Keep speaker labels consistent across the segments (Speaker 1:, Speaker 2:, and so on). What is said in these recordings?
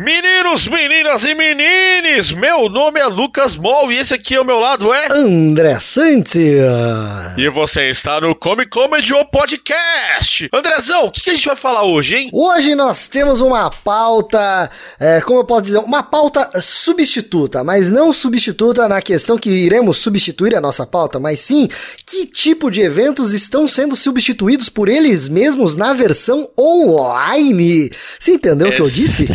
Speaker 1: Meninos, meninas e menines, meu nome é Lucas Mol e esse aqui ao meu lado é
Speaker 2: André Santos.
Speaker 1: E você está no Comic Comedy o Podcast. Andrezão, o que, que, a gente vai falar hoje, hein?
Speaker 2: Hoje nós temos uma pauta, é, como eu posso dizer, uma pauta substituta, mas não substituta na questão que iremos substituir a nossa pauta, mas sim que tipo de eventos estão sendo substituídos por eles mesmos na versão online. Você entendeu o que eu disse?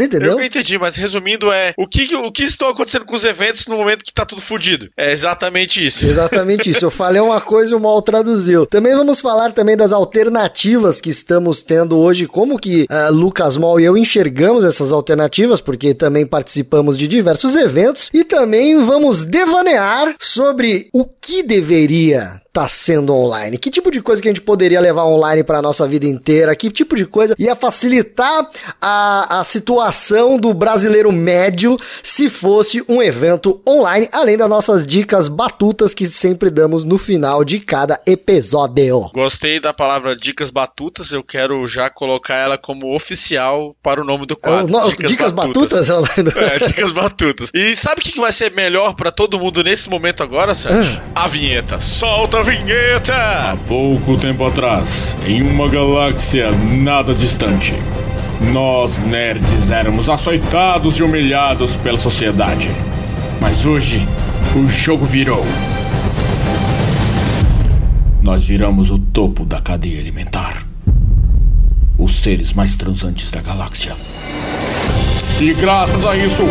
Speaker 2: Você entendeu?
Speaker 1: Eu entendi, mas resumindo é o que, o que está acontecendo com os eventos no momento que tá tudo fodido. É exatamente isso.
Speaker 2: Exatamente isso. Eu falei uma coisa e o mal traduziu. Também vamos falar também das alternativas que estamos tendo hoje, como que uh, Lucas Mol e eu enxergamos essas alternativas, porque também participamos de diversos eventos e também vamos devanear sobre o que deveria tá sendo online? Que tipo de coisa que a gente poderia levar online para nossa vida inteira? Que tipo de coisa ia facilitar a, a situação do brasileiro médio se fosse um evento online, além das nossas dicas batutas que sempre damos no final de cada episódio.
Speaker 1: Gostei da palavra dicas batutas, eu quero já colocar ela como oficial para o nome do quadro.
Speaker 2: É, dicas, dicas, batutas?
Speaker 1: batutas é, dicas batutas. E sabe o que vai ser melhor para todo mundo nesse momento agora, Sérgio? Ah. A vinheta. Solta a vinheta!
Speaker 3: Há pouco tempo atrás, em uma galáxia nada distante, nós nerds éramos açoitados e humilhados pela sociedade. Mas hoje, o jogo virou. Nós viramos o topo da cadeia alimentar. Os seres mais transantes da galáxia. E graças a isso,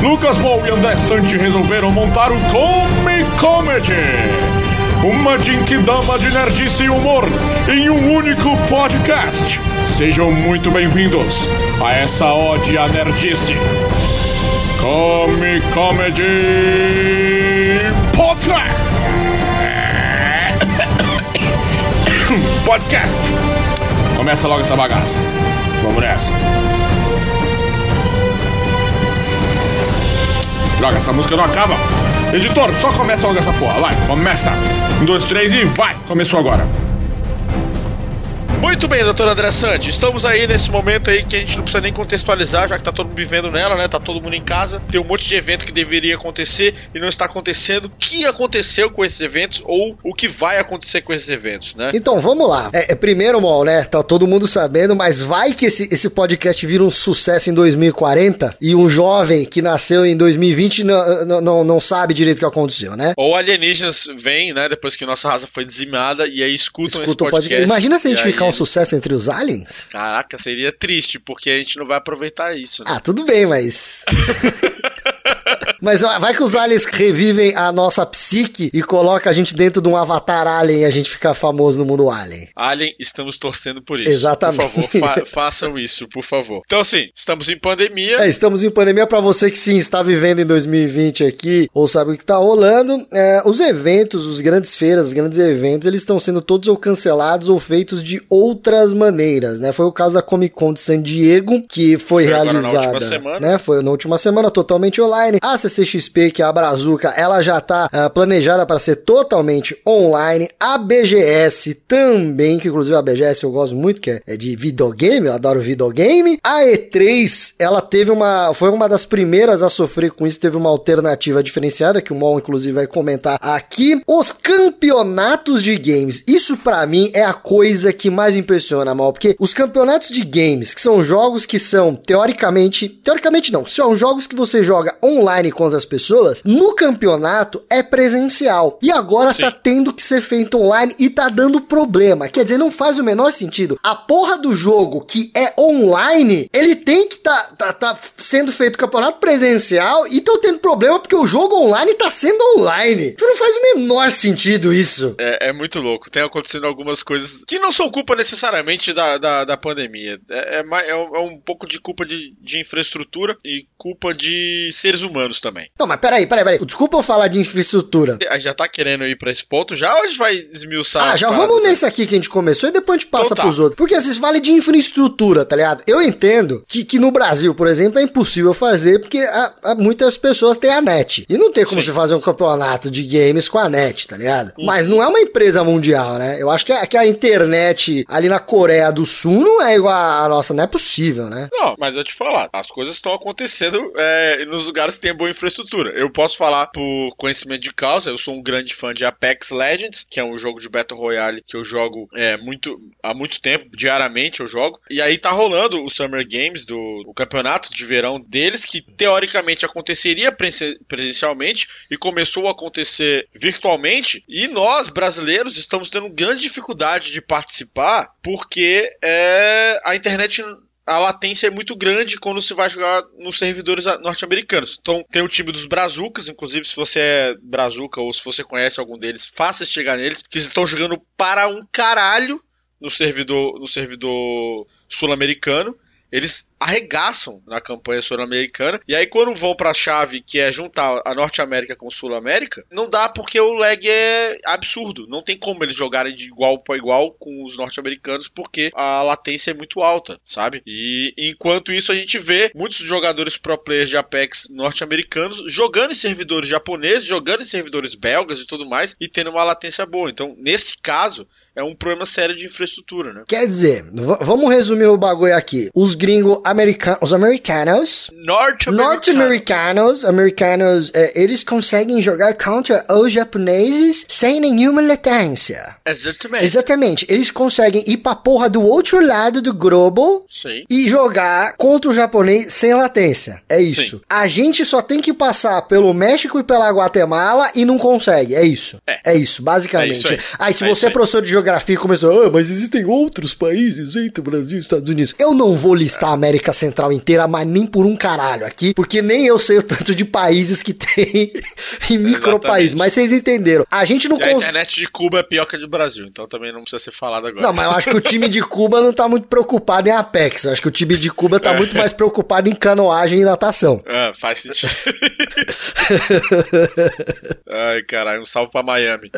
Speaker 3: Lucas Moll e André Sante resolveram montar o Comic Comedy uma Jinkidama de nerdice e humor em um único podcast. Sejam muito bem-vindos a essa ode à nerdice. Come Comedy Podcast. Podcast. Começa logo essa bagaça. Vamos nessa. Droga, essa música não acaba. Editor, só começa logo essa porra. Vai, começa. Um, dois, três e vai. Começou agora.
Speaker 1: Muito bem, doutor André Sante. Estamos aí nesse momento aí que a gente não precisa nem contextualizar, já que tá todo mundo vivendo nela, né? Tá todo mundo em casa. Tem um monte de evento que deveria acontecer e não está acontecendo. O que aconteceu com esses eventos ou o que vai acontecer com esses eventos, né?
Speaker 2: Então, vamos lá. É, é primeiro, Mol, né? Tá todo mundo sabendo, mas vai que esse, esse podcast vira um sucesso em 2040 e um jovem que nasceu em 2020 não, não, não, não sabe direito o que aconteceu, né?
Speaker 1: Ou alienígenas vêm, né? Depois que nossa raça foi dizimada e aí escutam, escutam esse podcast. podcast.
Speaker 2: Imagina se a gente ficar um sucesso entre os aliens?
Speaker 1: Caraca, seria triste, porque a gente não vai aproveitar isso.
Speaker 2: Né? Ah, tudo bem, mas. Mas vai que os aliens revivem a nossa psique e coloca a gente dentro de um avatar alien e a gente fica famoso no mundo alien.
Speaker 1: Alien, estamos torcendo por isso.
Speaker 2: Exatamente.
Speaker 1: Por favor, fa façam isso, por favor. Então, assim, estamos em pandemia.
Speaker 2: É, estamos em pandemia para você que sim está vivendo em 2020 aqui ou sabe o que está rolando. É, os eventos, os grandes feiras, os grandes eventos, eles estão sendo todos ou cancelados ou feitos de outras maneiras, né? Foi o caso da Comic Con de San Diego, que foi, foi realizada. Na última semana. Né? Foi na última semana, totalmente online. Ah, você CCXP, que é a Brazuca, ela já está uh, planejada para ser totalmente online. A BGS também, que inclusive a BGS eu gosto muito, que é, é de videogame, eu adoro videogame. A E3, ela teve uma, foi uma das primeiras a sofrer com isso, teve uma alternativa diferenciada, que o Mol inclusive vai comentar aqui. Os campeonatos de games, isso para mim é a coisa que mais impressiona, Mol, porque os campeonatos de games, que são jogos que são teoricamente, teoricamente não, são jogos que você joga online com contra as pessoas, no campeonato é presencial. E agora Sim. tá tendo que ser feito online e tá dando problema. Quer dizer, não faz o menor sentido. A porra do jogo que é online, ele tem que tá, tá, tá sendo feito campeonato presencial e tão tendo problema porque o jogo online tá sendo online. Não faz o menor sentido isso.
Speaker 1: É, é muito louco. Tem acontecendo algumas coisas que não são culpa necessariamente da, da, da pandemia. É, é, é, um, é um pouco de culpa de, de infraestrutura e culpa de seres humanos também também.
Speaker 2: Não, mas peraí, peraí, peraí. Desculpa eu falar de infraestrutura.
Speaker 1: A gente já tá querendo ir pra esse ponto já ou a gente vai esmiuçar?
Speaker 2: Ah, já vamos nesse aqui que a gente começou e depois a gente passa então tá. pros outros. Porque vocês falam de infraestrutura, tá ligado? Eu entendo que, que no Brasil, por exemplo, é impossível fazer porque a, a muitas pessoas têm a net. E não tem como Sim. você fazer um campeonato de games com a net, tá ligado? Uhum. Mas não é uma empresa mundial, né? Eu acho que a, que a internet ali na Coreia do Sul não é igual a nossa, não é possível, né?
Speaker 1: Não, mas eu te falar, as coisas estão acontecendo é, nos lugares que tem boa infraestrutura. Eu posso falar por conhecimento de causa, eu sou um grande fã de Apex Legends, que é um jogo de Battle Royale que eu jogo é, muito, há muito tempo, diariamente eu jogo. E aí tá rolando o Summer Games, do, o campeonato de verão deles, que teoricamente aconteceria presencialmente e começou a acontecer virtualmente. E nós, brasileiros, estamos tendo grande dificuldade de participar porque é, a internet a latência é muito grande quando se vai jogar nos servidores norte-americanos. Então, tem o time dos Brazucas, inclusive se você é Brazuca ou se você conhece algum deles, faça chegar neles, que estão jogando para um caralho no servidor, no servidor sul-americano eles arregaçam na campanha sul-americana. E aí, quando vão para a chave que é juntar a Norte América com Sul América, não dá porque o lag é absurdo. Não tem como eles jogarem de igual para igual com os norte-americanos porque a latência é muito alta, sabe? E enquanto isso, a gente vê muitos jogadores pro players de Apex norte-americanos jogando em servidores japoneses, jogando em servidores belgas e tudo mais, e tendo uma latência boa. Então, nesse caso, é um problema sério de infraestrutura, né?
Speaker 2: Quer dizer, vamos resumir o bagulho aqui. Os gringos americanos, os americanos, norte-americanos, americanos, é, eles conseguem jogar contra os japoneses sem nenhuma latência.
Speaker 1: Exatamente.
Speaker 2: Exatamente. Eles conseguem ir pra porra do outro lado do globo
Speaker 1: Sim.
Speaker 2: e jogar contra o japonês sem latência. É isso. Sim. A gente só tem que passar pelo México e pela Guatemala e não consegue. É isso. É, é isso, basicamente. É isso aí. aí. se é você é professor de geografia começou, ah, mas existem outros países entre Brasil e os Estados Unidos. Eu não vou listar a América Central inteira, mas nem por um caralho aqui, porque nem eu sei o tanto de países que tem em micropaíses, mas vocês entenderam. A gente não
Speaker 1: consegue. A internet de Cuba é pior que a do Brasil, então também não precisa ser falado agora.
Speaker 2: Não, mas eu acho que o time de Cuba não tá muito preocupado em Apex. Eu acho que o time de Cuba tá é. muito mais preocupado em canoagem e natação.
Speaker 1: É, faz sentido. Ai, caralho, um salve pra Miami.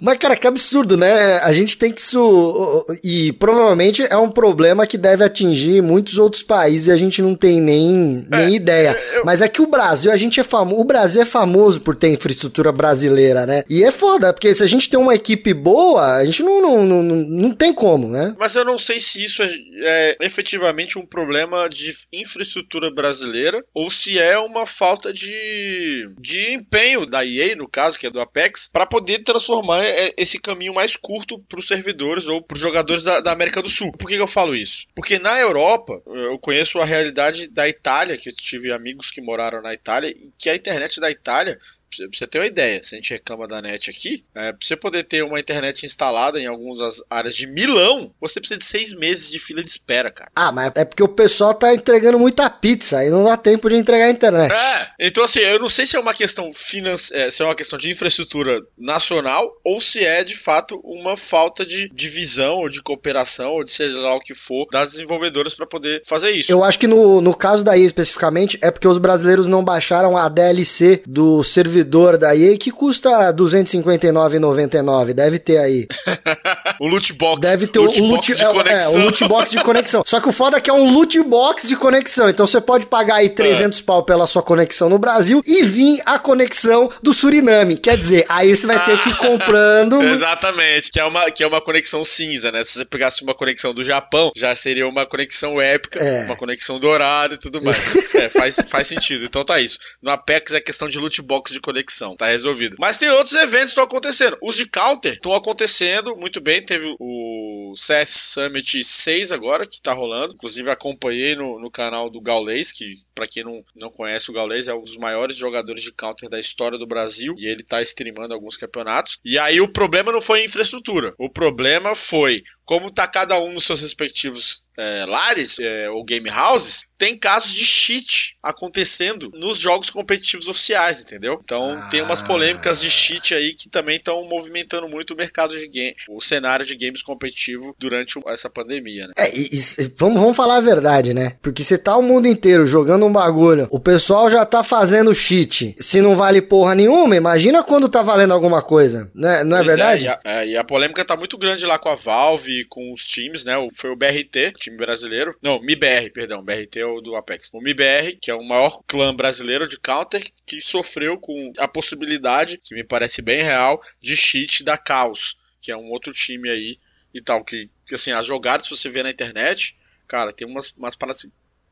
Speaker 2: Mas, cara, que absurdo, né? A gente tem que isso. E provavelmente é um problema que deve atingir muitos outros países e a gente não tem nem, nem é, ideia. Eu... Mas é que o Brasil, a gente é famoso. O Brasil é famoso por ter infraestrutura brasileira, né? E é foda, porque se a gente tem uma equipe boa, a gente não, não, não, não tem como, né?
Speaker 1: Mas eu não sei se isso é, é efetivamente um problema de infraestrutura brasileira ou se é uma falta de, de empenho da EA, no caso, que é do Apex, para poder transformar é esse caminho mais curto para os servidores ou para os jogadores da, da, América do Sul. Por que, que, eu falo isso? Porque na Europa, eu conheço a realidade da Itália, que eu tive amigos que moraram na Itália, e que a internet da Itália Pra você ter uma ideia, se a gente reclama da net aqui, é, pra você poder ter uma internet instalada em algumas áreas de Milão, você precisa de seis meses de fila de espera, cara.
Speaker 2: Ah, mas é porque o pessoal tá entregando muita pizza e não dá tempo de entregar a internet.
Speaker 1: É, então assim, eu não sei se é uma questão financeira, é, se é uma questão de infraestrutura nacional ou se é de fato uma falta de divisão ou de cooperação ou de seja lá o que for das desenvolvedoras para poder fazer isso.
Speaker 2: Eu acho que no, no caso daí especificamente é porque os brasileiros não baixaram a DLC do servidor servidor da EA que custa 259,99. Deve ter aí.
Speaker 1: o loot box.
Speaker 2: Deve ter loot o loot, box de é, é, o loot box de conexão. Só que o foda é que é um loot box de conexão. Então você pode pagar aí 300 é. pau pela sua conexão no Brasil e vir a conexão do Suriname. Quer dizer, aí você vai ter que ir comprando.
Speaker 1: Exatamente, que é, uma, que é uma conexão cinza, né? Se você pegasse uma conexão do Japão, já seria uma conexão épica, é. uma conexão dourada e tudo mais. é, faz, faz sentido. Então tá isso. No Apex é questão de loot box de conexão, tá resolvido. Mas tem outros eventos que estão acontecendo. Os de Counter estão acontecendo muito bem. Teve o CS Summit 6 agora, que tá rolando. Inclusive acompanhei no, no canal do Gaules, que para quem não, não conhece o Gaules, é um dos maiores jogadores de Counter da história do Brasil. E ele tá streamando alguns campeonatos. E aí o problema não foi a infraestrutura. O problema foi como tá cada um nos seus respectivos é, lares é, ou game houses, tem casos de cheat acontecendo nos jogos competitivos oficiais, entendeu? Então ah. tem umas polêmicas de cheat aí que também estão movimentando muito o mercado de game, o cenário de games competitivo durante essa pandemia, né?
Speaker 2: É, e, e, vamos, vamos falar a verdade, né? Porque se tá o mundo inteiro jogando um bagulho, o pessoal já tá fazendo cheat. Se não vale porra nenhuma, imagina quando tá valendo alguma coisa, né? Não é pois é, verdade?
Speaker 1: É, e, a, é, e a polêmica tá muito grande lá com a Valve, com os times, né? Foi o BRT, time brasileiro. Não, MIBR, perdão. BRT é o do Apex. O MIBR, que é o maior clã brasileiro de Counter, que sofreu com a possibilidade, que me parece bem real, de cheat da Caos, que é um outro time aí e tal. Que, que assim, as jogadas, se você vê na internet, cara, tem umas, umas paradas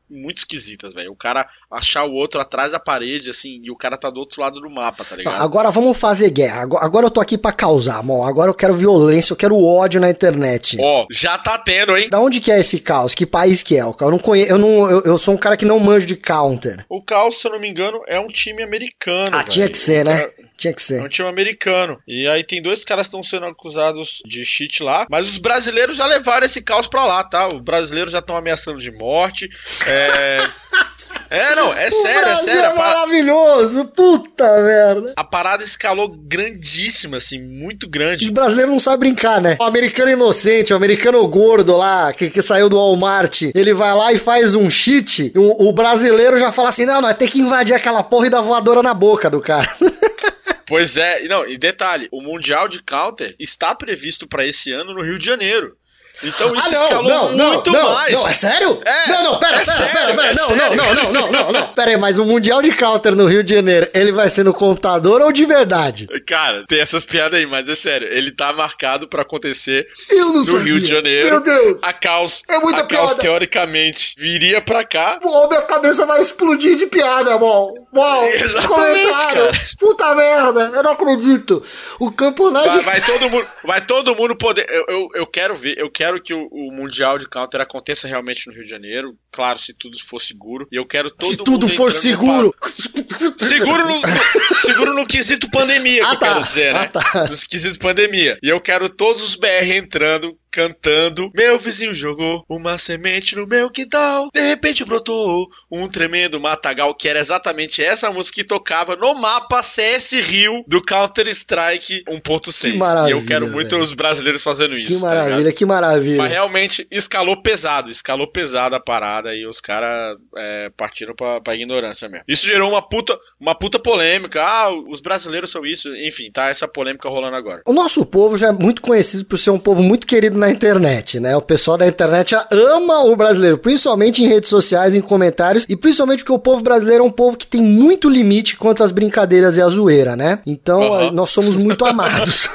Speaker 1: muito esquisitas, velho. O cara achar o outro atrás da parede, assim, e o cara tá do outro lado do mapa, tá ligado?
Speaker 2: Agora vamos fazer guerra. Agora, eu tô aqui para causar, amor. Agora eu quero violência, eu quero ódio na internet.
Speaker 1: Ó, oh, já tá tendo, hein?
Speaker 2: Da onde que é esse caos? Que país que é? Eu não conheço, eu não, eu, eu sou um cara que não manjo de counter.
Speaker 1: O caos, se eu não me engano, é um time americano.
Speaker 2: Ah, véio. tinha que ser, né? Tinha que ser.
Speaker 1: É um time americano. E aí tem dois caras que estão sendo acusados de cheat lá, mas os brasileiros já levaram esse caos pra lá, tá? Os brasileiros já estão ameaçando de morte. É. É, não, é o sério, é Brasil é sério. É
Speaker 2: maravilhoso, puta merda.
Speaker 1: A parada escalou grandíssima, assim, muito grande.
Speaker 2: Os brasileiros não sabem brincar, né? O americano inocente, o americano gordo lá, que, que saiu do Walmart, ele vai lá e faz um cheat, o, o brasileiro já fala assim, não, não, tem que invadir aquela porra e dar voadora na boca do cara.
Speaker 1: Pois é, não, e detalhe, o Mundial de Counter está previsto para esse ano no Rio de Janeiro. Então isso ah, não, escalou não, muito
Speaker 2: não,
Speaker 1: mais.
Speaker 2: Não, é sério? É, não, não, pera, é pera, sério, pera, pera, é não, sério. não, não, não, não, não, não. Pera aí, mas o Mundial de Counter no Rio de Janeiro, ele vai ser no computador ou de verdade?
Speaker 1: Cara, tem essas piadas aí, mas é sério, ele tá marcado pra acontecer no sabia. Rio de Janeiro.
Speaker 2: Meu Deus.
Speaker 1: A Caos, é muita a Caos teoricamente viria pra cá.
Speaker 2: Pô, minha cabeça vai explodir de piada, irmão. Uau,
Speaker 1: Exatamente.
Speaker 2: Puta merda, eu não acredito. O campeonato...
Speaker 1: Vai, vai todo mundo, vai todo mundo poder... Eu, eu, eu quero ver, eu quero que o, o Mundial de Counter aconteça realmente no Rio de Janeiro. Claro, se tudo for seguro. E eu quero todo
Speaker 2: se mundo. Se tudo for seguro!
Speaker 1: Seguro no, no, seguro no quesito pandemia, ah, que tá. eu quero dizer, né? Ah, tá. No quesito pandemia. E eu quero todos os BR entrando cantando. Meu vizinho jogou uma semente no meu quintal. De repente brotou um tremendo matagal, que era exatamente essa música que tocava no mapa CS Rio do Counter-Strike 1.6. E eu quero muito véio. os brasileiros fazendo isso.
Speaker 2: Que tá maravilha, tá que maravilha.
Speaker 1: Mas realmente escalou pesado, escalou pesado a parada e os caras é, partiram pra, pra ignorância mesmo. Isso gerou uma puta, uma puta polêmica. Ah, os brasileiros são isso. Enfim, tá essa polêmica rolando agora.
Speaker 2: O nosso povo já é muito conhecido por ser um povo muito querido na na internet, né? O pessoal da internet ama o brasileiro, principalmente em redes sociais, em comentários, e principalmente porque o povo brasileiro é um povo que tem muito limite quanto às brincadeiras e a zoeira, né? Então, uhum. nós somos muito amados.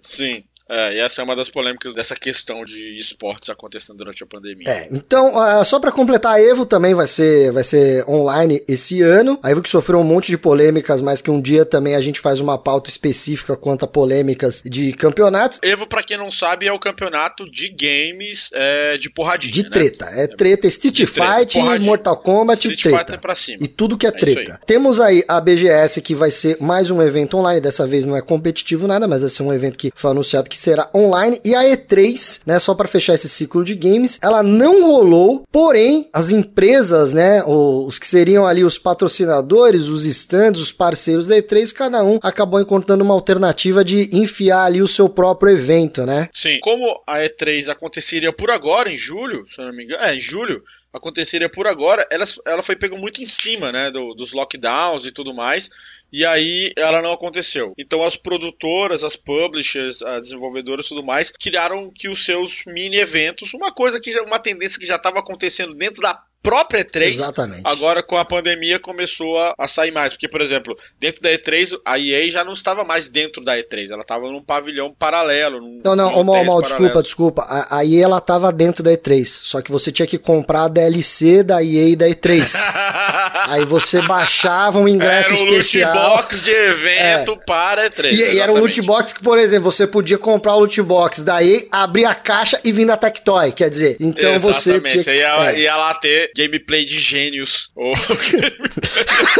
Speaker 1: Sim. É, e essa é uma das polêmicas dessa questão de esportes acontecendo durante a pandemia.
Speaker 2: É, então, uh, só para completar, a Evo também vai ser, vai ser online esse ano. A Evo que sofreu um monte de polêmicas, mas que um dia também a gente faz uma pauta específica quanto a polêmicas de campeonatos.
Speaker 1: Evo, para quem não sabe, é o campeonato de games é, de porradinha.
Speaker 2: De né? treta. Né? É treta, Street Fight, treta, Mortal Kombat, Street treta. Fighter
Speaker 1: pra cima.
Speaker 2: E tudo que é, é treta. Temos aí a BGS, que vai ser mais um evento online. Dessa vez não é competitivo nada, mas vai ser um evento que foi anunciado que será online e a E3, né, só para fechar esse ciclo de games, ela não rolou, porém as empresas, né, os que seriam ali os patrocinadores, os stands, os parceiros da E3, cada um acabou encontrando uma alternativa de enfiar ali o seu próprio evento, né?
Speaker 1: Sim, como a E3 aconteceria por agora em julho, se não me engano, é, em julho, aconteceria por agora, ela, ela foi pego muito em cima, né, do, dos lockdowns e tudo mais, e aí ela não aconteceu. Então as produtoras, as publishers, as desenvolvedoras e tudo mais, criaram que os seus mini eventos, uma coisa que já, uma tendência que já estava acontecendo dentro da própria E3,
Speaker 2: Exatamente.
Speaker 1: agora com a pandemia começou a, a, sair mais. Porque, por exemplo, dentro da E3, a EA já não estava mais dentro da E3, ela estava num pavilhão paralelo. Num,
Speaker 2: não, não, mal, mal, desculpa, desculpa. A, a, EA ela estava dentro da E3, só que você tinha que comprar a DLC da EA da E3. Aí você baixava um ingresso era um especial.
Speaker 1: Era um loot box de evento é. para a E3.
Speaker 2: E, e, era um loot box que, por exemplo, você podia comprar o loot box da EA, abrir a caixa e vir na Tectoy, quer dizer, então exatamente. você tinha
Speaker 1: que... ia, é. ia lá ter gameplay de gênios.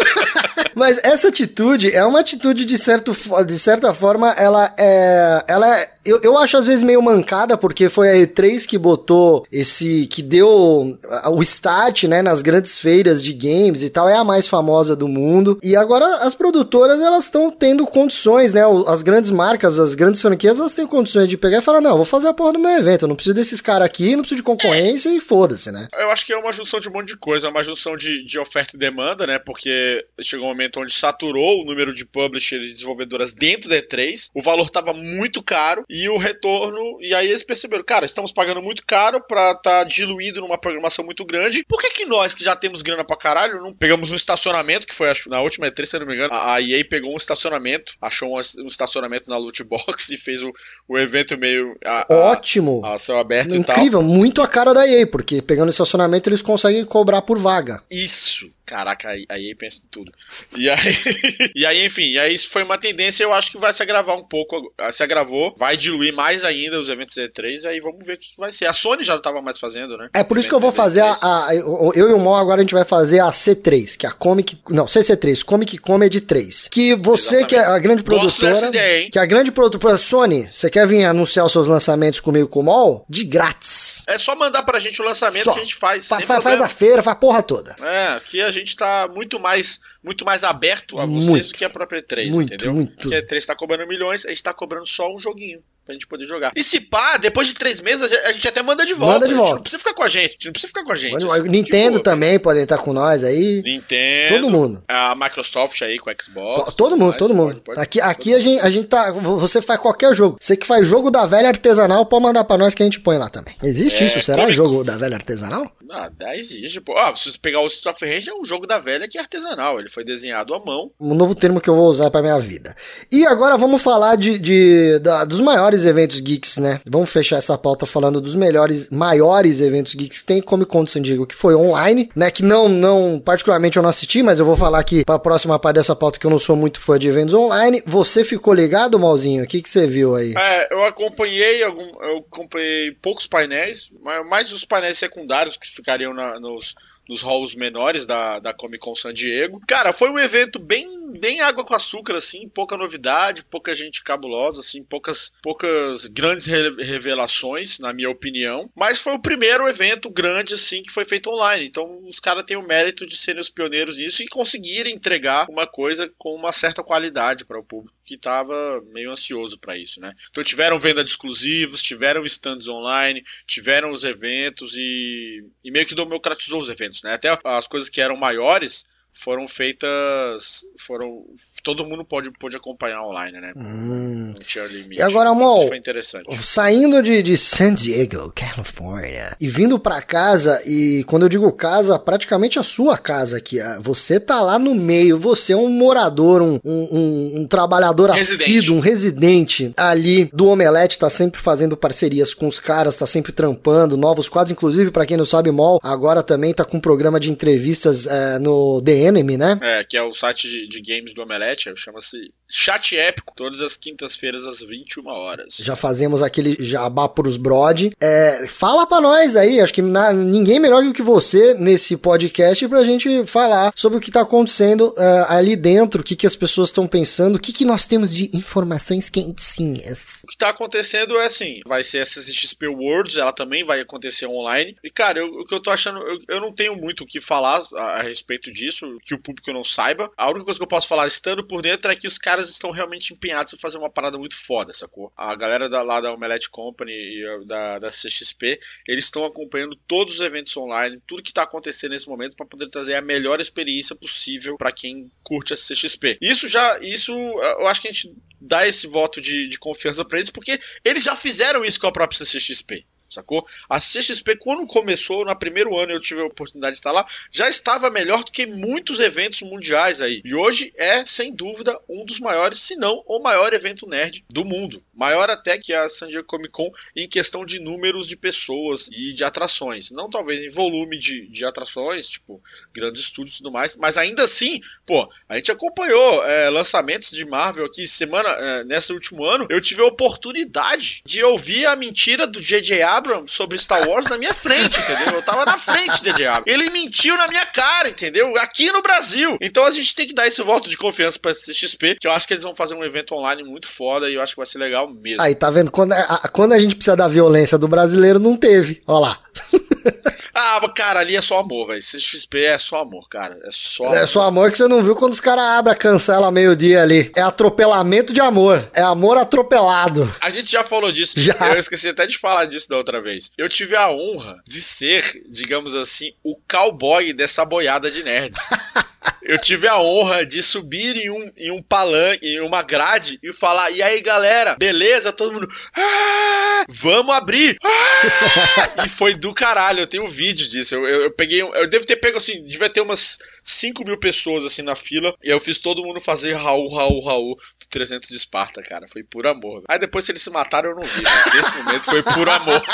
Speaker 2: Mas essa atitude é uma atitude de, certo, de certa forma, ela é, ela é Eu, eu acho às vezes meio mancada, porque foi a E3 que botou esse. que deu o start, né, nas grandes feiras de games e tal. É a mais famosa do mundo. E agora as produtoras, elas estão tendo condições, né? As grandes marcas, as grandes franquias, elas têm condições de pegar e falar: não, vou fazer a porra do meu evento. Eu não preciso desses caras aqui, não preciso de concorrência e foda-se, né?
Speaker 1: Eu acho que é uma junção de um monte de coisa. É uma junção de, de oferta e demanda, né? Porque chegou um momento onde saturou o número de publishers e desenvolvedoras dentro da E3. O valor tava muito caro o retorno. E aí eles perceberam, cara, estamos pagando muito caro pra estar tá diluído numa programação muito grande. Por que, que nós, que já temos grana pra caralho, não pegamos um estacionamento, que foi acho, na última E3, se eu não me engano, a EA pegou um estacionamento, achou um, estacionamento na loot box e fez o, o evento meio. A,
Speaker 2: Ótimo!
Speaker 1: A, a céu aberto
Speaker 2: Incrível, e tal. muito a cara da EA, porque pegando estacionamento eles conseguem cobrar por vaga.
Speaker 1: Isso! Caraca, aí, aí pensa em tudo. E aí, e aí, enfim, e aí isso foi uma tendência, eu acho que vai se agravar um pouco, se agravou, vai diluir mais ainda os eventos E3, aí vamos ver o que vai ser. A Sony já não estava mais fazendo, né?
Speaker 2: É por isso que eu vou fazer a, a, Eu e o Mo agora a gente vai fazer a C3, que é a Comic. Não, CC3, Comic Comedy 3. Que você Exatamente. que é a grande produtora. Ideia, hein? Que é a grande produtora. Sony, você quer vir anunciar os seus lançamentos comigo com o Mol? De grátis.
Speaker 1: É só mandar pra gente o lançamento só. que a gente faz. Fa
Speaker 2: faz a feira, faz a porra toda.
Speaker 1: É, que a gente tá muito mais, muito mais aberto a vocês muito, do que a própria E3, muito, entendeu? Muito. Porque a E3 tá cobrando milhões, a gente tá cobrando só um joguinho pra gente poder jogar. E se pá, depois de três meses, a gente até manda de volta.
Speaker 2: Manda de volta.
Speaker 1: não precisa ficar com a gente. Não precisa ficar com a gente.
Speaker 2: Assim, Nintendo tipo, também pode estar com nós aí.
Speaker 1: Nintendo.
Speaker 2: Todo mundo.
Speaker 1: A Microsoft aí com o Xbox.
Speaker 2: Todo mundo, mais, todo mundo. Pode, pode, aqui aqui a, gente, a gente tá. Você faz qualquer jogo. Você que faz jogo da velha artesanal, pode mandar pra nós que a gente põe lá também. Existe é, isso? Será Comic... jogo da velha artesanal?
Speaker 1: Ah, existe, pô. Ah, se você pegar o Street of Rage, é um jogo da velha que é artesanal. Ele foi desenhado à mão.
Speaker 2: Um novo termo que eu vou usar pra minha vida. E agora vamos falar de, de da, dos maiores eventos geeks, né? Vamos fechar essa pauta falando dos melhores, maiores eventos geeks que tem Comic Con de San Diego, que foi online, né? Que não, não, particularmente eu não assisti, mas eu vou falar aqui pra próxima parte dessa pauta que eu não sou muito fã de eventos online. Você ficou ligado, Malzinho? O que, que você viu aí?
Speaker 1: É, eu acompanhei algum, eu acompanhei poucos painéis, mais os painéis secundários que ficariam na, nos, nos halls menores da, da Comic Con San Diego. Cara, foi um evento bem, bem água com açúcar, assim, pouca novidade, pouca gente cabulosa, assim, poucas, poucas grandes revelações, na minha opinião. Mas foi o primeiro evento grande, assim, que foi feito online. Então os caras têm o mérito de serem os pioneiros nisso e conseguirem entregar uma coisa com uma certa qualidade para o público que estava meio ansioso para isso, né? Então tiveram venda de exclusivos, tiveram stands online, tiveram os eventos e, e meio que democratizou os eventos, né? Até as coisas que eram maiores foram feitas. foram Todo mundo pode, pode acompanhar online, né?
Speaker 2: Hum. Não tinha limite. E agora, Mal,
Speaker 1: Isso foi interessante.
Speaker 2: Saindo de, de San Diego, Califórnia, e vindo para casa, e quando eu digo casa, praticamente a sua casa aqui. Você tá lá no meio, você é um morador, um, um, um trabalhador residente. assíduo, um residente ali do Omelete, tá sempre fazendo parcerias com os caras, tá sempre trampando, novos quadros, inclusive, para quem não sabe, Mol, agora também tá com um programa de entrevistas é, no The Enemy, né?
Speaker 1: É, que é o site de, de games do Omelete, chama-se Chat Épico, todas as quintas-feiras às 21 horas.
Speaker 2: Já fazemos aquele jabá pros brod. É, fala pra nós aí, acho que na, ninguém melhor do que você nesse podcast pra gente falar sobre o que tá acontecendo uh, ali dentro, o que, que as pessoas estão pensando, o que, que nós temos de informações quentinhas.
Speaker 1: O que tá acontecendo é assim, vai ser essa XP Worlds, ela também vai acontecer online. E cara, eu, o que eu tô achando, eu, eu não tenho muito o que falar a, a respeito disso, que o público não saiba. A única coisa que eu posso falar, estando por dentro, é que os caras estão realmente empenhados em fazer uma parada muito foda, sacou? A galera da, lá da Omelette Company e da, da CXP, eles estão acompanhando todos os eventos online, tudo que tá acontecendo nesse momento, para poder trazer a melhor experiência possível para quem curte a CXP. Isso já, isso eu acho que a gente dá esse voto de, de confiança para eles, porque eles já fizeram isso com a própria CXP sacou? A CXP, quando começou, no primeiro ano eu tive a oportunidade de estar lá, já estava melhor do que muitos eventos mundiais aí. E hoje é, sem dúvida, um dos maiores, se não o maior evento nerd do mundo. Maior até que a San Diego Comic Con em questão de números de pessoas e de atrações. Não talvez em volume de, de atrações, tipo, grandes estúdios e tudo mais, mas ainda assim, pô, a gente acompanhou é, lançamentos de Marvel aqui semana, é, nesse último ano, eu tive a oportunidade de ouvir a mentira do J.J. Abrams sobre Star Wars na minha frente, entendeu? Eu tava na frente J.J. Abrams. Ele mentiu na minha cara, entendeu? Aqui no Brasil. Então a gente tem que dar esse voto de confiança pra CXP, que eu acho que eles vão fazer um evento online muito foda e eu acho que vai ser legal mesmo.
Speaker 2: Aí, tá vendo? Quando a, quando a gente precisa da violência do brasileiro, não teve. Olha lá.
Speaker 1: ah, cara, ali é só amor, velho. CXP é só amor, cara. É só
Speaker 2: amor. É só amor que você não viu quando os caras abrem a cancela meio-dia ali. É atropelamento de amor. É amor atropelado.
Speaker 1: A gente já falou disso. Já. Eu esqueci até de falar disso da outra vez. Eu tive a honra de ser, digamos assim, o cowboy dessa boiada de nerds. eu tive a honra de subir em um, em um palanque, em uma grade e falar: e aí galera, beleza? Todo mundo, ah, vamos abrir! Ah! e foi do caralho. Eu tenho um vídeo disso. Eu, eu, eu, peguei, eu devo ter pego assim, devia ter umas 5 mil pessoas assim na fila e eu fiz todo mundo fazer Raul, Raul, Raul do 300 de Esparta, cara. Foi por amor. Aí depois, se eles se mataram, eu não vi, mas nesse momento foi por amor.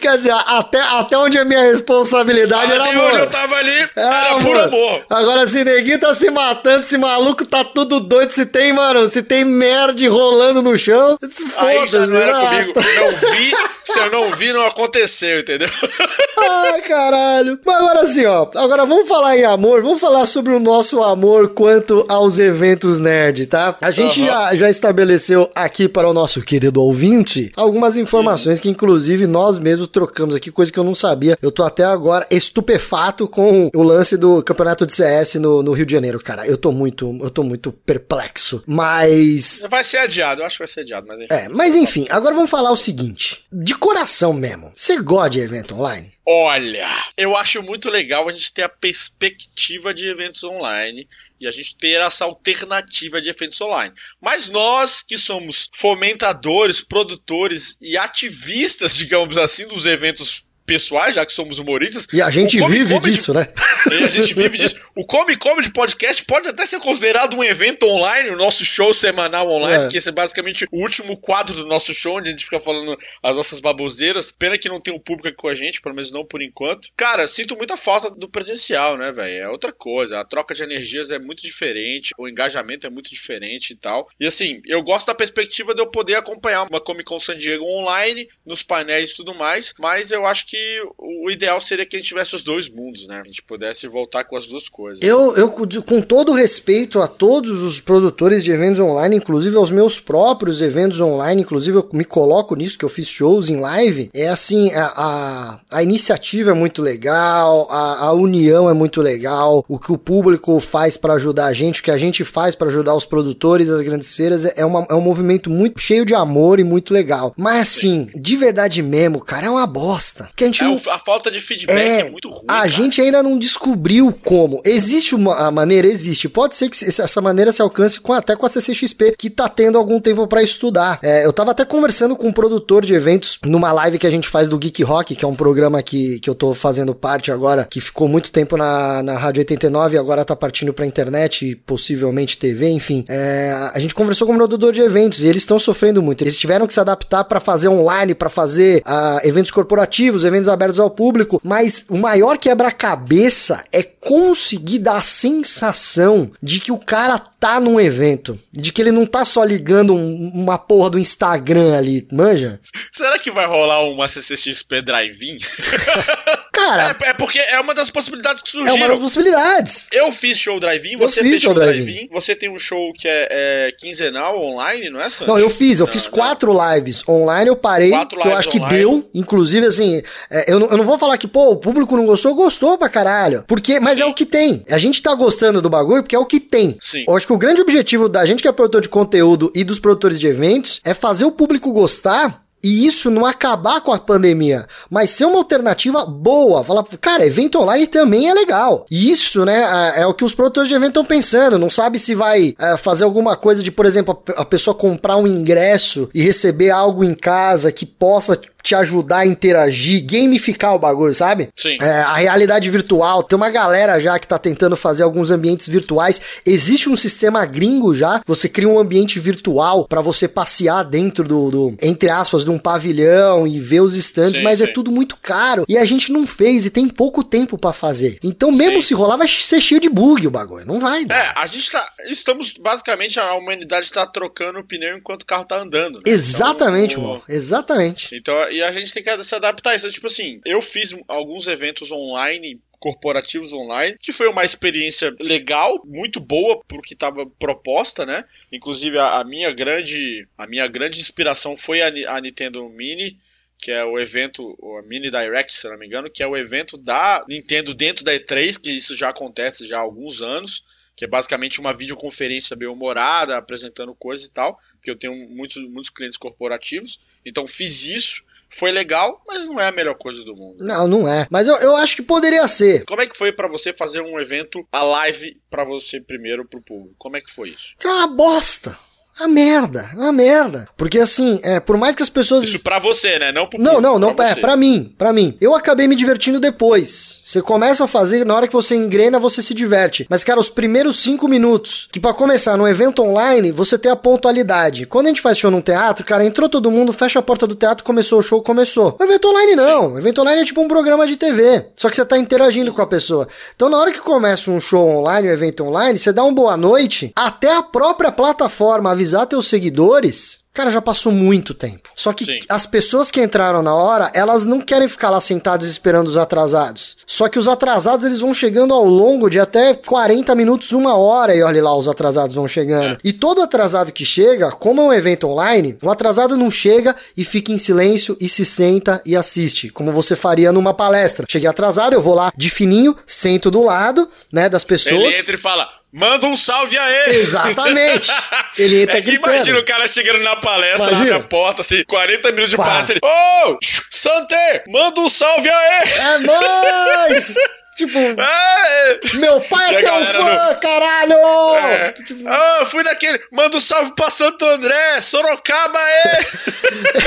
Speaker 2: Quer dizer, até, até onde é minha responsabilidade até era amor.
Speaker 1: onde eu tava ali, é, era amor. por amor.
Speaker 2: Agora, se neguinho tá se matando, esse maluco tá tudo doido, se tem, mano, se tem nerd rolando no chão,
Speaker 1: Aí já não era comigo. Não vi, se eu não vi, não aconteceu, entendeu?
Speaker 2: Ai, caralho. Mas agora assim, ó, agora vamos falar em amor, vamos falar sobre o nosso amor quanto aos eventos nerd, tá? A gente uhum. já, já estabeleceu aqui para o nosso querido ouvinte algumas informações uhum. que, inclusive, nós mesmos trocamos aqui, coisa que eu não sabia. Eu tô até agora estupefato com o lance do campeonato de CS no, no Rio de Janeiro, cara. Eu tô muito, eu tô muito perplexo. Mas.
Speaker 1: Vai ser adiado, eu acho que vai ser adiado, mas enfim.
Speaker 2: É, mas enfim, agora vamos falar o seguinte. De coração mesmo, você gosta de evento online?
Speaker 1: Olha, eu acho muito legal a gente ter a perspectiva de eventos online e a gente ter essa alternativa de eventos online. Mas nós que somos fomentadores, produtores e ativistas, digamos assim, dos eventos pessoais, já que somos humoristas.
Speaker 2: E a gente vive come disso, né?
Speaker 1: E a gente vive disso. O Come Come de podcast pode até ser considerado um evento online, o nosso show semanal online, é. porque esse é basicamente o último quadro do nosso show, onde a gente fica falando as nossas baboseiras. Pena que não tem um público aqui com a gente, pelo menos não por enquanto. Cara, sinto muita falta do presencial, né, velho? É outra coisa. A troca de energias é muito diferente, o engajamento é muito diferente e tal. E assim, eu gosto da perspectiva de eu poder acompanhar uma Comic Con San Diego online, nos painéis e tudo mais, mas eu acho que que o ideal seria que a gente tivesse os dois mundos, né? A gente pudesse voltar com as duas coisas.
Speaker 2: Eu, eu com todo respeito a todos os produtores de eventos online, inclusive aos meus próprios eventos online, inclusive eu me coloco nisso, que eu fiz shows em live, é assim, a, a, a iniciativa é muito legal, a, a união é muito legal, o que o público faz para ajudar a gente, o que a gente faz para ajudar os produtores das grandes feiras é, uma, é um movimento muito cheio de amor e muito legal. Mas assim, de verdade mesmo, cara, é uma bosta. Que a gente
Speaker 1: é,
Speaker 2: não...
Speaker 1: a falta de feedback é, é muito ruim. A
Speaker 2: cara. gente ainda não descobriu como. Existe uma a maneira, existe. Pode ser que essa maneira se alcance com, até com a CCXP, que tá tendo algum tempo para estudar. É, eu tava até conversando com um produtor de eventos numa live que a gente faz do Geek Rock, que é um programa que, que eu tô fazendo parte agora, que ficou muito tempo na, na Rádio 89 e agora tá partindo pra internet, possivelmente TV, enfim. É, a gente conversou com um produtor de eventos e eles estão sofrendo muito. Eles tiveram que se adaptar para fazer online, para fazer uh, eventos corporativos, eventos abertos ao público, mas o maior quebra-cabeça é conseguir dar a sensação de que o cara tá num evento, de que ele não tá só ligando um, uma porra do Instagram ali, manja?
Speaker 1: Será que vai rolar uma CCXP Drive-In?
Speaker 2: Cara.
Speaker 1: É, é, porque é uma das possibilidades que surgiram.
Speaker 2: É uma das possibilidades.
Speaker 1: Eu fiz show drive-in, você fez show drive-in. Você tem um show que é, é, quinzenal online, não é, Santos?
Speaker 2: Não, eu fiz. Eu não, fiz quatro não. lives online, eu parei. Quatro que eu acho online. que deu. Inclusive, assim, é, eu, não, eu não vou falar que, pô, o público não gostou, gostou pra caralho. Porque, mas Sim. é o que tem. A gente tá gostando do bagulho porque é o que tem. Sim. Eu acho que o grande objetivo da gente que é produtor de conteúdo e dos produtores de eventos é fazer o público gostar e isso não acabar com a pandemia, mas ser uma alternativa boa. Falar, cara, evento online também é legal. E isso, né, é, o que os produtores de evento estão pensando. Não sabe se vai é, fazer alguma coisa de, por exemplo, a pessoa comprar um ingresso e receber algo em casa que possa te ajudar a interagir, gamificar o bagulho, sabe?
Speaker 1: Sim.
Speaker 2: É, a realidade virtual, tem uma galera já que tá tentando fazer alguns ambientes virtuais. Existe um sistema gringo já, você cria um ambiente virtual para você passear dentro do, do, entre aspas, de um pavilhão e ver os stands,
Speaker 1: Sim,
Speaker 2: mas é
Speaker 1: sim.
Speaker 2: tudo muito caro e a gente não fez e tem pouco tempo para fazer. Então, mesmo
Speaker 1: Sim.
Speaker 2: se rolar, vai ser cheio de bug o bagulho, não vai dar.
Speaker 1: É, a gente tá. Estamos. Basicamente, a humanidade está trocando o pneu enquanto o carro tá andando. Né?
Speaker 2: Exatamente,
Speaker 1: Então,
Speaker 2: irmão. Exatamente.
Speaker 1: Então, e a gente tem que se adaptar a isso. Tipo assim, eu fiz alguns eventos online corporativos online, que foi uma experiência legal, muito boa pro que estava proposta, né? Inclusive a, a minha grande a minha grande inspiração foi a, a Nintendo Mini, que é o evento, o Mini Direct, se não me engano, que é o evento da Nintendo dentro da E3, que isso já acontece já há alguns anos, que é basicamente uma videoconferência bem humorada, apresentando coisas e tal, porque eu tenho muitos, muitos clientes corporativos, então fiz isso, foi legal, mas não é a melhor coisa do mundo.
Speaker 2: Não, não é. Mas eu, eu acho que poderia ser.
Speaker 1: Como é que foi pra você fazer um evento a live pra você primeiro pro público? Como é que foi isso?
Speaker 2: Que é uma bosta. Uma merda, uma merda. Porque assim, é, por mais que as pessoas.
Speaker 1: Isso pra você, né? Não pro
Speaker 2: Não, não, não,
Speaker 1: pra
Speaker 2: é,
Speaker 1: você.
Speaker 2: pra mim, pra mim. Eu acabei me divertindo depois. Você começa a fazer, na hora que você engrena, você se diverte. Mas, cara, os primeiros cinco minutos, que pra começar, num evento online, você tem a pontualidade. Quando a gente faz show num teatro, cara, entrou todo mundo, fecha a porta do teatro, começou o show, começou. O evento online não. O evento online é tipo um programa de TV. Só que você tá interagindo com a pessoa. Então, na hora que começa um show online, um evento online, você dá um boa noite, até a própria plataforma avisar teus seguidores. Cara, já passou muito tempo. Só que
Speaker 1: Sim.
Speaker 2: as pessoas que entraram na hora, elas não querem ficar lá sentadas esperando os atrasados. Só que os atrasados, eles vão chegando ao longo de até 40 minutos, uma hora, e olha lá, os atrasados vão chegando. E todo atrasado que chega, como é um evento online, o atrasado não chega e fica em silêncio e se senta e assiste, como você faria numa palestra. Cheguei atrasado, eu vou lá de fininho, sento do lado, né, das pessoas.
Speaker 1: Ele entra e fala: manda um salve a ele!
Speaker 2: Exatamente. Ele entra
Speaker 1: É que
Speaker 2: gritando.
Speaker 1: imagina o cara chegando na palestra,
Speaker 2: Imagina.
Speaker 1: abre a porta, assim, 40 minutos de palestra, ele. Ô! Santé! Manda um salve a ele!
Speaker 2: É nóis! tipo,
Speaker 1: É,
Speaker 2: meu pai é teu fã, caralho!
Speaker 1: é.
Speaker 2: Tipo,
Speaker 1: Ah, fui naquele. Manda um salve pra Santo André, Sorocaba é!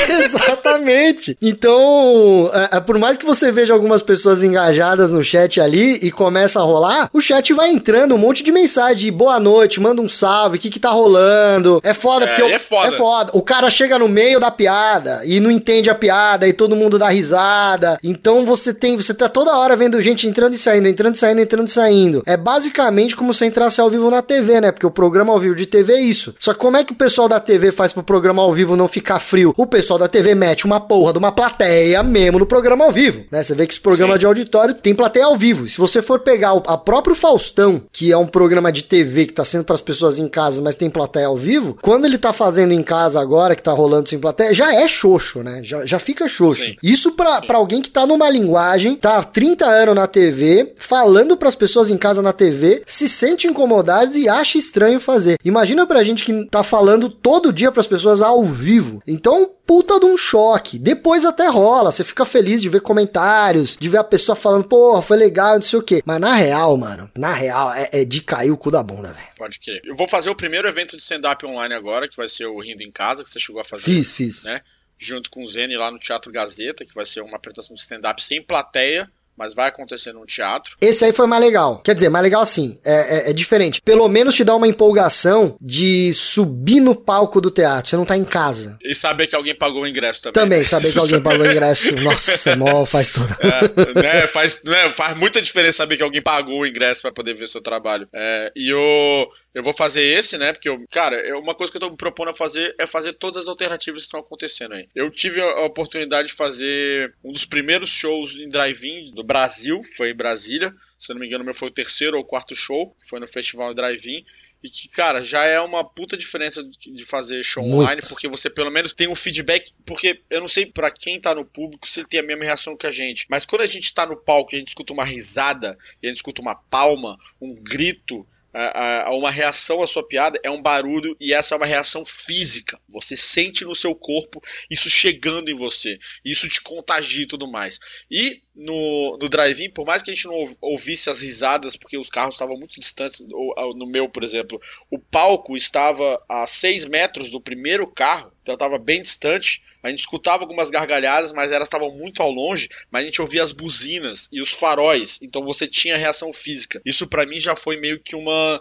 Speaker 2: Exatamente. Então, é, é, por mais que você veja algumas pessoas engajadas no chat ali e começa a rolar, o chat vai entrando um monte de mensagem boa noite, manda um salve, o que que tá rolando. É foda,
Speaker 1: É,
Speaker 2: porque eu-
Speaker 1: é foda.
Speaker 2: é foda. O cara chega no meio da piada e não entende a piada e todo mundo dá risada. Então você tem, você tá toda hora vendo gente entrando e saindo, entrando e saindo, entrando e saindo. É basicamente como se entrasse ao vivo na TV, né? Porque o programa ao vivo de TV é isso. Só que como é que o pessoal da TV faz pro programa ao vivo não ficar frio? O pessoal da TV mete uma porra de uma plateia mesmo no programa ao vivo, né? Você vê que esse programa
Speaker 1: Sim.
Speaker 2: de auditório tem plateia ao vivo. E se você for pegar o a próprio Faustão, que é um programa de TV que tá sendo para as pessoas em casa, mas tem plateia ao vivo, quando ele tá fazendo em casa agora, que tá rolando sem plateia, já é xoxo, né? Já, já fica xoxo.
Speaker 1: Sim.
Speaker 2: Isso pra, pra alguém que tá numa linguagem, tá há 30 anos na TV, falando pras pessoas em casa na TV, se sente incomodado e acha estranho fazer. Imagina pra gente que tá falando todo dia pras pessoas ao vivo. Então, puta de um choque. Depois até rola, você fica feliz de ver comentários, de ver a pessoa falando, porra, foi legal, não sei o quê. Mas na real, mano, na real, é, é de cair o cu da bunda, velho.
Speaker 1: Pode crer. Eu vou fazer o primeiro evento de stand-up online agora, que vai ser o Rindo em Casa, que você chegou a fazer.
Speaker 2: Fiz, fiz.
Speaker 1: Né? Junto com o Zene lá no Teatro Gazeta, que vai ser uma apresentação de stand-up sem plateia, mas vai acontecer num teatro.
Speaker 2: Esse aí foi mais legal. Quer dizer, mais legal assim, é, é- é diferente. Pelo menos te dá uma empolgação de subir no palco do teatro. Você não tá em casa.
Speaker 1: E saber que alguém pagou o ingresso também.
Speaker 2: Também, saber que alguém pagou o ingresso. Nossa, mó faz tudo.
Speaker 1: É, né, faz, né, faz muita diferença saber que alguém pagou o ingresso pra poder ver seu trabalho. É, e eu, eu vou fazer esse, né? Porque, eu, cara, eu- uma coisa que eu tô me propondo a fazer é fazer todas as alternativas que estão acontecendo aí. Eu tive a, a oportunidade de fazer um dos primeiros shows em drive-in do Brasil, foi em Brasília. Se não me engano, meu foi o terceiro ou quarto show, que foi no Festival Drive-In. E que, cara, já é uma puta diferença de fazer show
Speaker 2: Muito.
Speaker 1: online, porque você pelo menos tem um feedback. Porque eu não sei pra quem tá no público se ele tem a mesma reação que a gente. Mas quando a gente tá no palco e a gente escuta uma risada, e a gente escuta uma palma, um grito, a- a- uma reação à sua piada, é um barulho e essa é uma reação física. Você sente no seu corpo isso chegando em você. Isso te contagia e tudo mais. E no, no drive-in, por mais que a gente não ouv- ouvisse as risadas, porque os carros estavam muito distantes, no meu, por exemplo, o palco estava a 6 metros do primeiro carro. Então então eu tava bem distante. A gente escutava algumas gargalhadas, mas elas estavam muito ao longe, mas a gente ouvia as buzinas e os faróis, então você tinha reação física. Isso para mim já foi meio que uma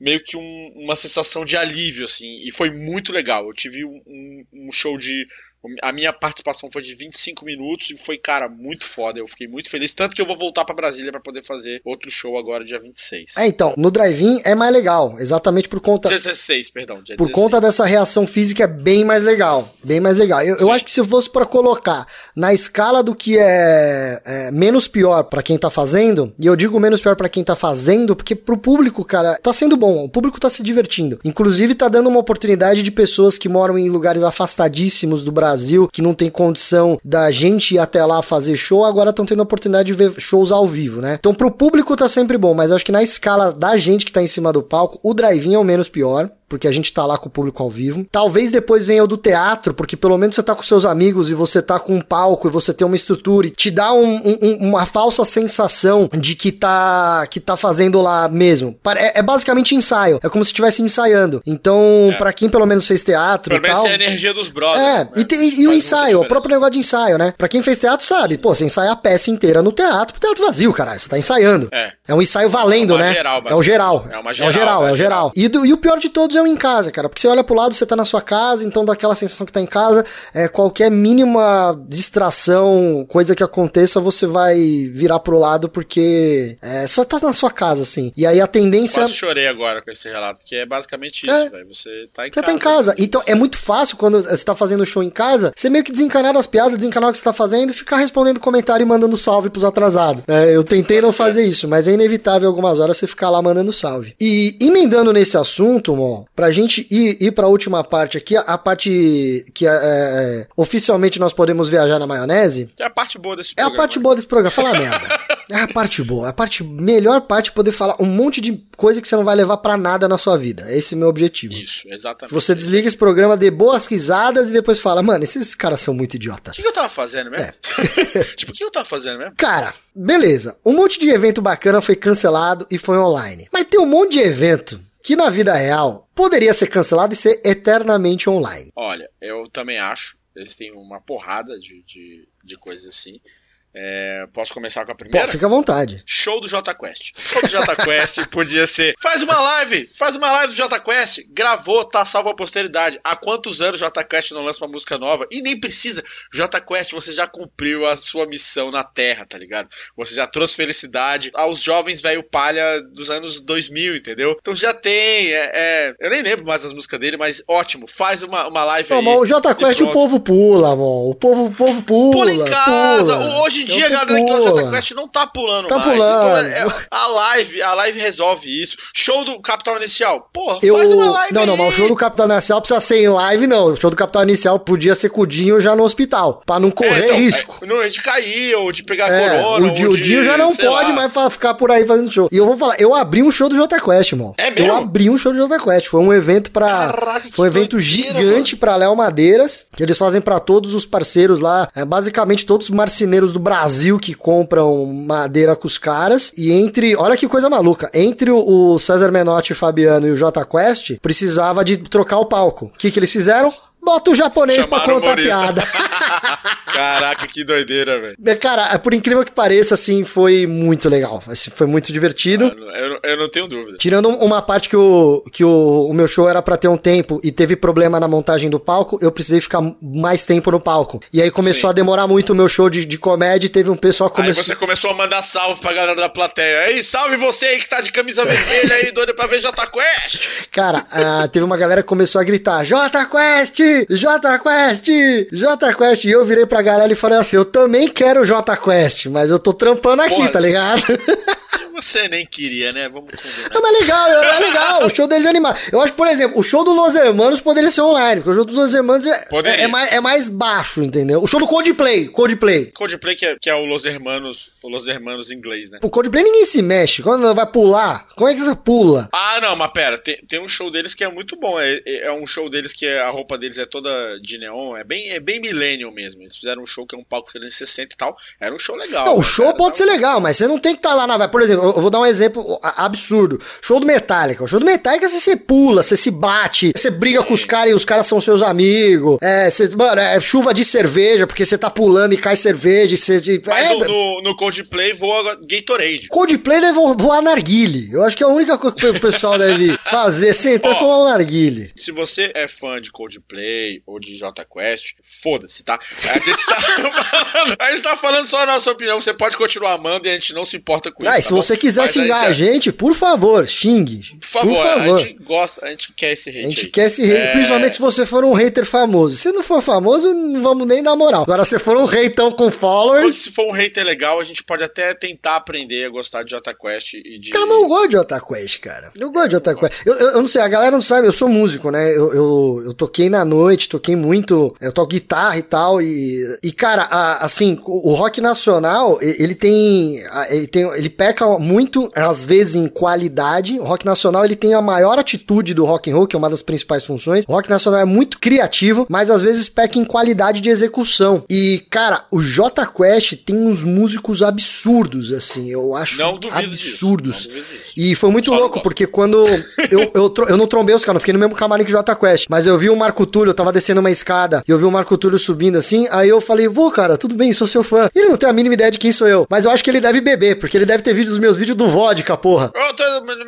Speaker 1: meio que um, uma sensação de alívio, assim, e foi muito legal. Eu tive um, um, show de a minha participação foi de 25 minutos e foi, cara, muito foda. Eu fiquei muito feliz. Tanto que eu vou voltar para Brasília para poder fazer outro show agora, dia 26.
Speaker 2: É, então, no drive-in é mais legal. Exatamente por conta.
Speaker 1: 16, perdão.
Speaker 2: Por 16. conta dessa reação física é bem mais legal. Bem mais legal. Eu, eu acho que se eu fosse para colocar na escala do que é, é menos pior para quem tá fazendo, e eu digo menos pior para quem tá fazendo, porque pro público, cara, tá sendo bom. O público tá se divertindo. Inclusive, tá dando uma oportunidade de pessoas que moram em lugares afastadíssimos do Brasil Brasil, que não tem condição da gente ir até lá fazer show, agora estão tendo a oportunidade de ver shows ao vivo, né? Então pro público tá sempre bom, mas acho que na escala da gente que tá em cima do palco, o drive-in é o menos pior porque a gente tá lá com o público ao vivo. Talvez depois venha o do teatro, porque pelo menos você tá com seus amigos e você tá com um palco e você tem uma estrutura e te dá um, um, uma falsa sensação de que tá, que tá fazendo lá mesmo. É, é basicamente ensaio, é como se estivesse ensaiando. Então, é. para quem pelo menos fez teatro
Speaker 1: pelo
Speaker 2: e tal...
Speaker 1: Menos é a energia dos brothers.
Speaker 2: É, né? e, tem, e o ensaio, o próprio negócio de ensaio, né? Pra quem fez teatro sabe, pô, você ensaia a peça inteira no teatro, teatro vazio, caralho, você tá ensaiando. É. É um ensaio valendo, é né? Geral, é o geral. É uma geral. É o geral, é o geral. E, do, e o pior de todos é o em casa, cara, porque você olha pro lado, você tá na sua casa, então dá aquela sensação que tá em casa, é, qualquer mínima distração, coisa que aconteça, você vai virar pro lado porque é, só tá na sua casa, assim. E aí a tendência. Eu
Speaker 1: chorei agora com esse relato, porque é basicamente isso, é, velho. Você tá em
Speaker 2: você
Speaker 1: casa. Tá
Speaker 2: em casa. Então você... é muito fácil quando você tá fazendo show em casa, você meio que desencanar as piadas, desencanar o que você tá fazendo e ficar respondendo comentário e mandando salve pros atrasados. É, eu tentei não fazer isso, mas é inevitável algumas horas você ficar lá mandando salve. E emendando nesse assunto, Mo, pra gente ir ir, para a última parte aqui, a parte que é, é, oficialmente nós podemos viajar na maionese.
Speaker 1: É a parte boa desse
Speaker 2: programa. É a parte boa desse programa. Fala merda. É a parte boa. A parte melhor parte é poder falar um monte de coisa que você não vai levar para nada na sua vida. Esse é o meu objetivo.
Speaker 1: Isso, exatamente.
Speaker 2: Você desliga esse programa, dê boas risadas e depois fala, mano, esses caras são muito idiotas.
Speaker 1: O que, que eu tava fazendo mesmo? É. tipo, o que eu tava fazendo mesmo?
Speaker 2: Cara, beleza. Um monte de evento bacana foi cancelado e foi online. Mas tem um monte de evento que na vida real poderia ser cancelado e ser eternamente online.
Speaker 1: Olha, eu também acho. Eles têm uma porrada de, de, de coisas assim. É, posso começar com a primeira?
Speaker 2: Pô, fica à vontade.
Speaker 1: Show do J Quest. Show do J Quest podia ser. Faz uma live! Faz uma live do J Quest. Gravou, tá salvo a posteridade. Há quantos anos o J Quest não lança uma música nova? E nem precisa. J Quest, você já cumpriu a sua missão na Terra, tá ligado? Você já trouxe felicidade aos jovens velho palha dos anos 2000, entendeu? Então já tem. É, é... Eu nem lembro mais as músicas dele, mas ótimo. Faz uma, uma live não, aí.
Speaker 2: o J Quest o povo pula, amor. O povo, o povo pula. Pula em casa.
Speaker 1: Pula. Hoje em dia, galera que o Jota Quest não tá pulando tá mais. Pulando. Então, é, a live, a live resolve isso. Show do Capital Inicial. Porra,
Speaker 2: eu... faz uma live Não, aí. não, mas o show do Capital Inicial precisa ser em live, não. O show do Capital Inicial podia ser com o Dinho já no hospital, pra não correr é, então, risco.
Speaker 1: É, não, de cair, ou de pegar é, corona,
Speaker 2: o, o Dinho já não pode lá. mais ficar por aí fazendo show. E eu vou falar, eu abri um show do Jota Quest, mano. É mesmo? Eu abri um show do Jota Quest. Foi um evento pra... Caraca, foi um evento doideira, gigante mano. pra Léo Madeiras, que eles fazem pra todos os parceiros lá, é, basicamente todos os marceneiros do Brasil que compram madeira com os caras. E entre. Olha que coisa maluca. Entre o César Menotti e Fabiano e o J Quest, precisava de trocar o palco. O que, que eles fizeram? Bota o japonês Chamaram pra contar piada.
Speaker 1: Caraca, que doideira, velho.
Speaker 2: Cara, é, por incrível que pareça, assim, foi muito legal. Assim, foi muito divertido.
Speaker 1: Ah, eu, eu, não tenho dúvida.
Speaker 2: Tirando uma parte que, o, que o, o meu show era para ter um tempo e teve problema na montagem do palco, eu precisei ficar mais tempo no palco. E aí começou Sim. a demorar muito o meu show de, de comédia e teve um pessoal que
Speaker 1: começou... Aí você começou a mandar salve pra galera da plateia. Aí, salve você aí que tá de camisa vermelha aí, doido pra ver J Quest.
Speaker 2: Cara, uh, teve uma galera que começou a gritar, J Quest! J Quest! J Quest! E eu virei pra galera e falei assim: eu também quero J Quest, mas eu tô trampando aqui, Porra. tá ligado?
Speaker 1: Você nem queria, né? Vamos combinar.
Speaker 2: Não, mas é legal, é legal. o show deles é animado. Eu acho, por exemplo, o show do Los Hermanos poderia ser online, porque o show dos Los Hermanos é, é, é, mais, é mais baixo, entendeu? O show do Coldplay, Coldplay.
Speaker 1: Coldplay que é, que é o Los Hermanos, o Los Hermanos inglês, né?
Speaker 2: O Coldplay ninguém se mexe. Quando vai pular, como é que você pula?
Speaker 1: Ah, não, mas pera, tem, tem um show deles que é muito bom. É, é um show deles que a roupa deles é toda de neon, é bem, é bem millennial mesmo. Eles fizeram um show que é um palco 360 e tal. Era um show legal.
Speaker 2: Não, o show cara, pode ser legal, mas você não tem que estar tá lá na. Por exemplo, eu vou dar um exemplo absurdo. Show do Metallica. O show do Metallica você se pula, você se bate, você briga com os caras e os caras são seus amigos. É, você, mano, é chuva de cerveja, porque você tá pulando e cai cerveja. E você,
Speaker 1: Mas
Speaker 2: é,
Speaker 1: no, no Coldplay voa Gatorade.
Speaker 2: Coldplay deve voar narguile. Eu acho que é a única coisa que o pessoal deve fazer, sentar e fumar um narguile.
Speaker 1: Se você é fã de Coldplay ou de J Quest, foda-se, tá? A gente tá falando, a gente tá falando só a nossa opinião. Você pode continuar amando e a gente não se importa com
Speaker 2: ah,
Speaker 1: isso.
Speaker 2: tá você quiser xingar a gente, por favor, xingue.
Speaker 1: Por favor, por favor, a gente gosta, a gente quer esse hate.
Speaker 2: A gente
Speaker 1: aí.
Speaker 2: quer esse hate, é... principalmente se você for um hater famoso. Se não for famoso, não vamos nem dar moral. Agora, se for um hater com followers.
Speaker 1: Se for um hater legal, a gente pode até tentar aprender a gostar de J Quest e de.
Speaker 2: Cara, mas eu gosto de J Quest, cara. Eu gosto de J Quest. Eu, eu, eu, não sei, a galera não sabe, eu sou músico, né? Eu, eu, eu toquei na noite, toquei muito. Eu toco guitarra e tal. E, e cara, a, assim, o rock nacional, ele tem. Ele tem. Ele peca muito, às vezes, em qualidade. O rock nacional ele tem a maior atitude do rock and roll, que é uma das principais funções. O rock nacional é muito criativo, mas às vezes peca em qualidade de execução. E, cara, o J Quest tem uns músicos absurdos, assim. Eu acho absurdos.
Speaker 1: Disso.
Speaker 2: E foi muito Só louco, porque quando eu, eu, eu não trombei os caras, não fiquei no mesmo camarim que o J Quest, mas eu vi o Marco Túlio, eu tava descendo uma escada, e eu vi o Marco Túlio subindo assim, aí eu falei, pô, cara, tudo bem, sou seu fã. E ele não tem a mínima ideia de quem sou eu, mas eu acho que ele deve beber, porque ele deve ter visto os meus vídeos do vodka, porra.
Speaker 1: Ô, tô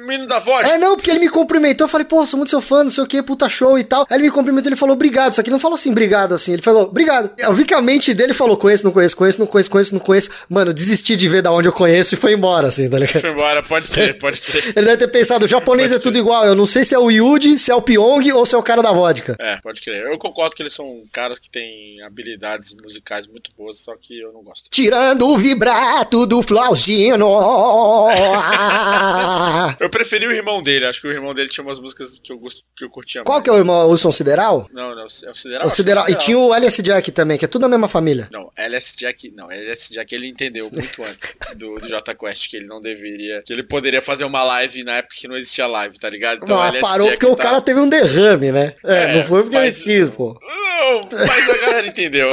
Speaker 1: menino da vodka.
Speaker 2: É, não, porque ele me cumprimentou, eu falei, pô, sou muito seu fã, não sei o que, puta show e tal. Aí ele me cumprimentou, ele falou, obrigado, só que não falou assim, obrigado, assim, ele falou, obrigado. Eu vi que a mente dele falou, conheço, não conheço, conheço, não conheço, conheço, não conheço. Mano, desisti de ver da onde eu conheço e foi embora, assim, tá ligado?
Speaker 1: Foi embora, pode ter, pode ter.
Speaker 2: ele deve ter pensado, o japonês pode é tudo igual, eu não sei se é o Yuji, se é o Pyong ou se é o cara da vodka.
Speaker 1: É, pode crer. Eu concordo que eles são caras que têm habilidades musicais muito boas, só que eu não gosto.
Speaker 2: Tirando o vibrato do Flauzino.
Speaker 1: eu preferi o irmão dele, acho que o irmão dele tinha umas músicas que eu, gost... que eu curtia
Speaker 2: Qual mais. que é o irmão? O Som Sideral?
Speaker 1: Não, não, é o
Speaker 2: Sideral.
Speaker 1: É o
Speaker 2: Sideral. E tinha o LS Jack também, que é tudo a mesma família.
Speaker 1: Não, LS Jack, não, LS Jack ele entendeu muito antes do, do J Quest que ele não deveria, que ele poderia fazer uma live na época que não existia live, tá ligado?
Speaker 2: Então, não, LS parou Jack porque tá... o cara teve um derrame, né? É, é não foi porque mas... ele quis, pô.
Speaker 1: Não, mas a galera entendeu.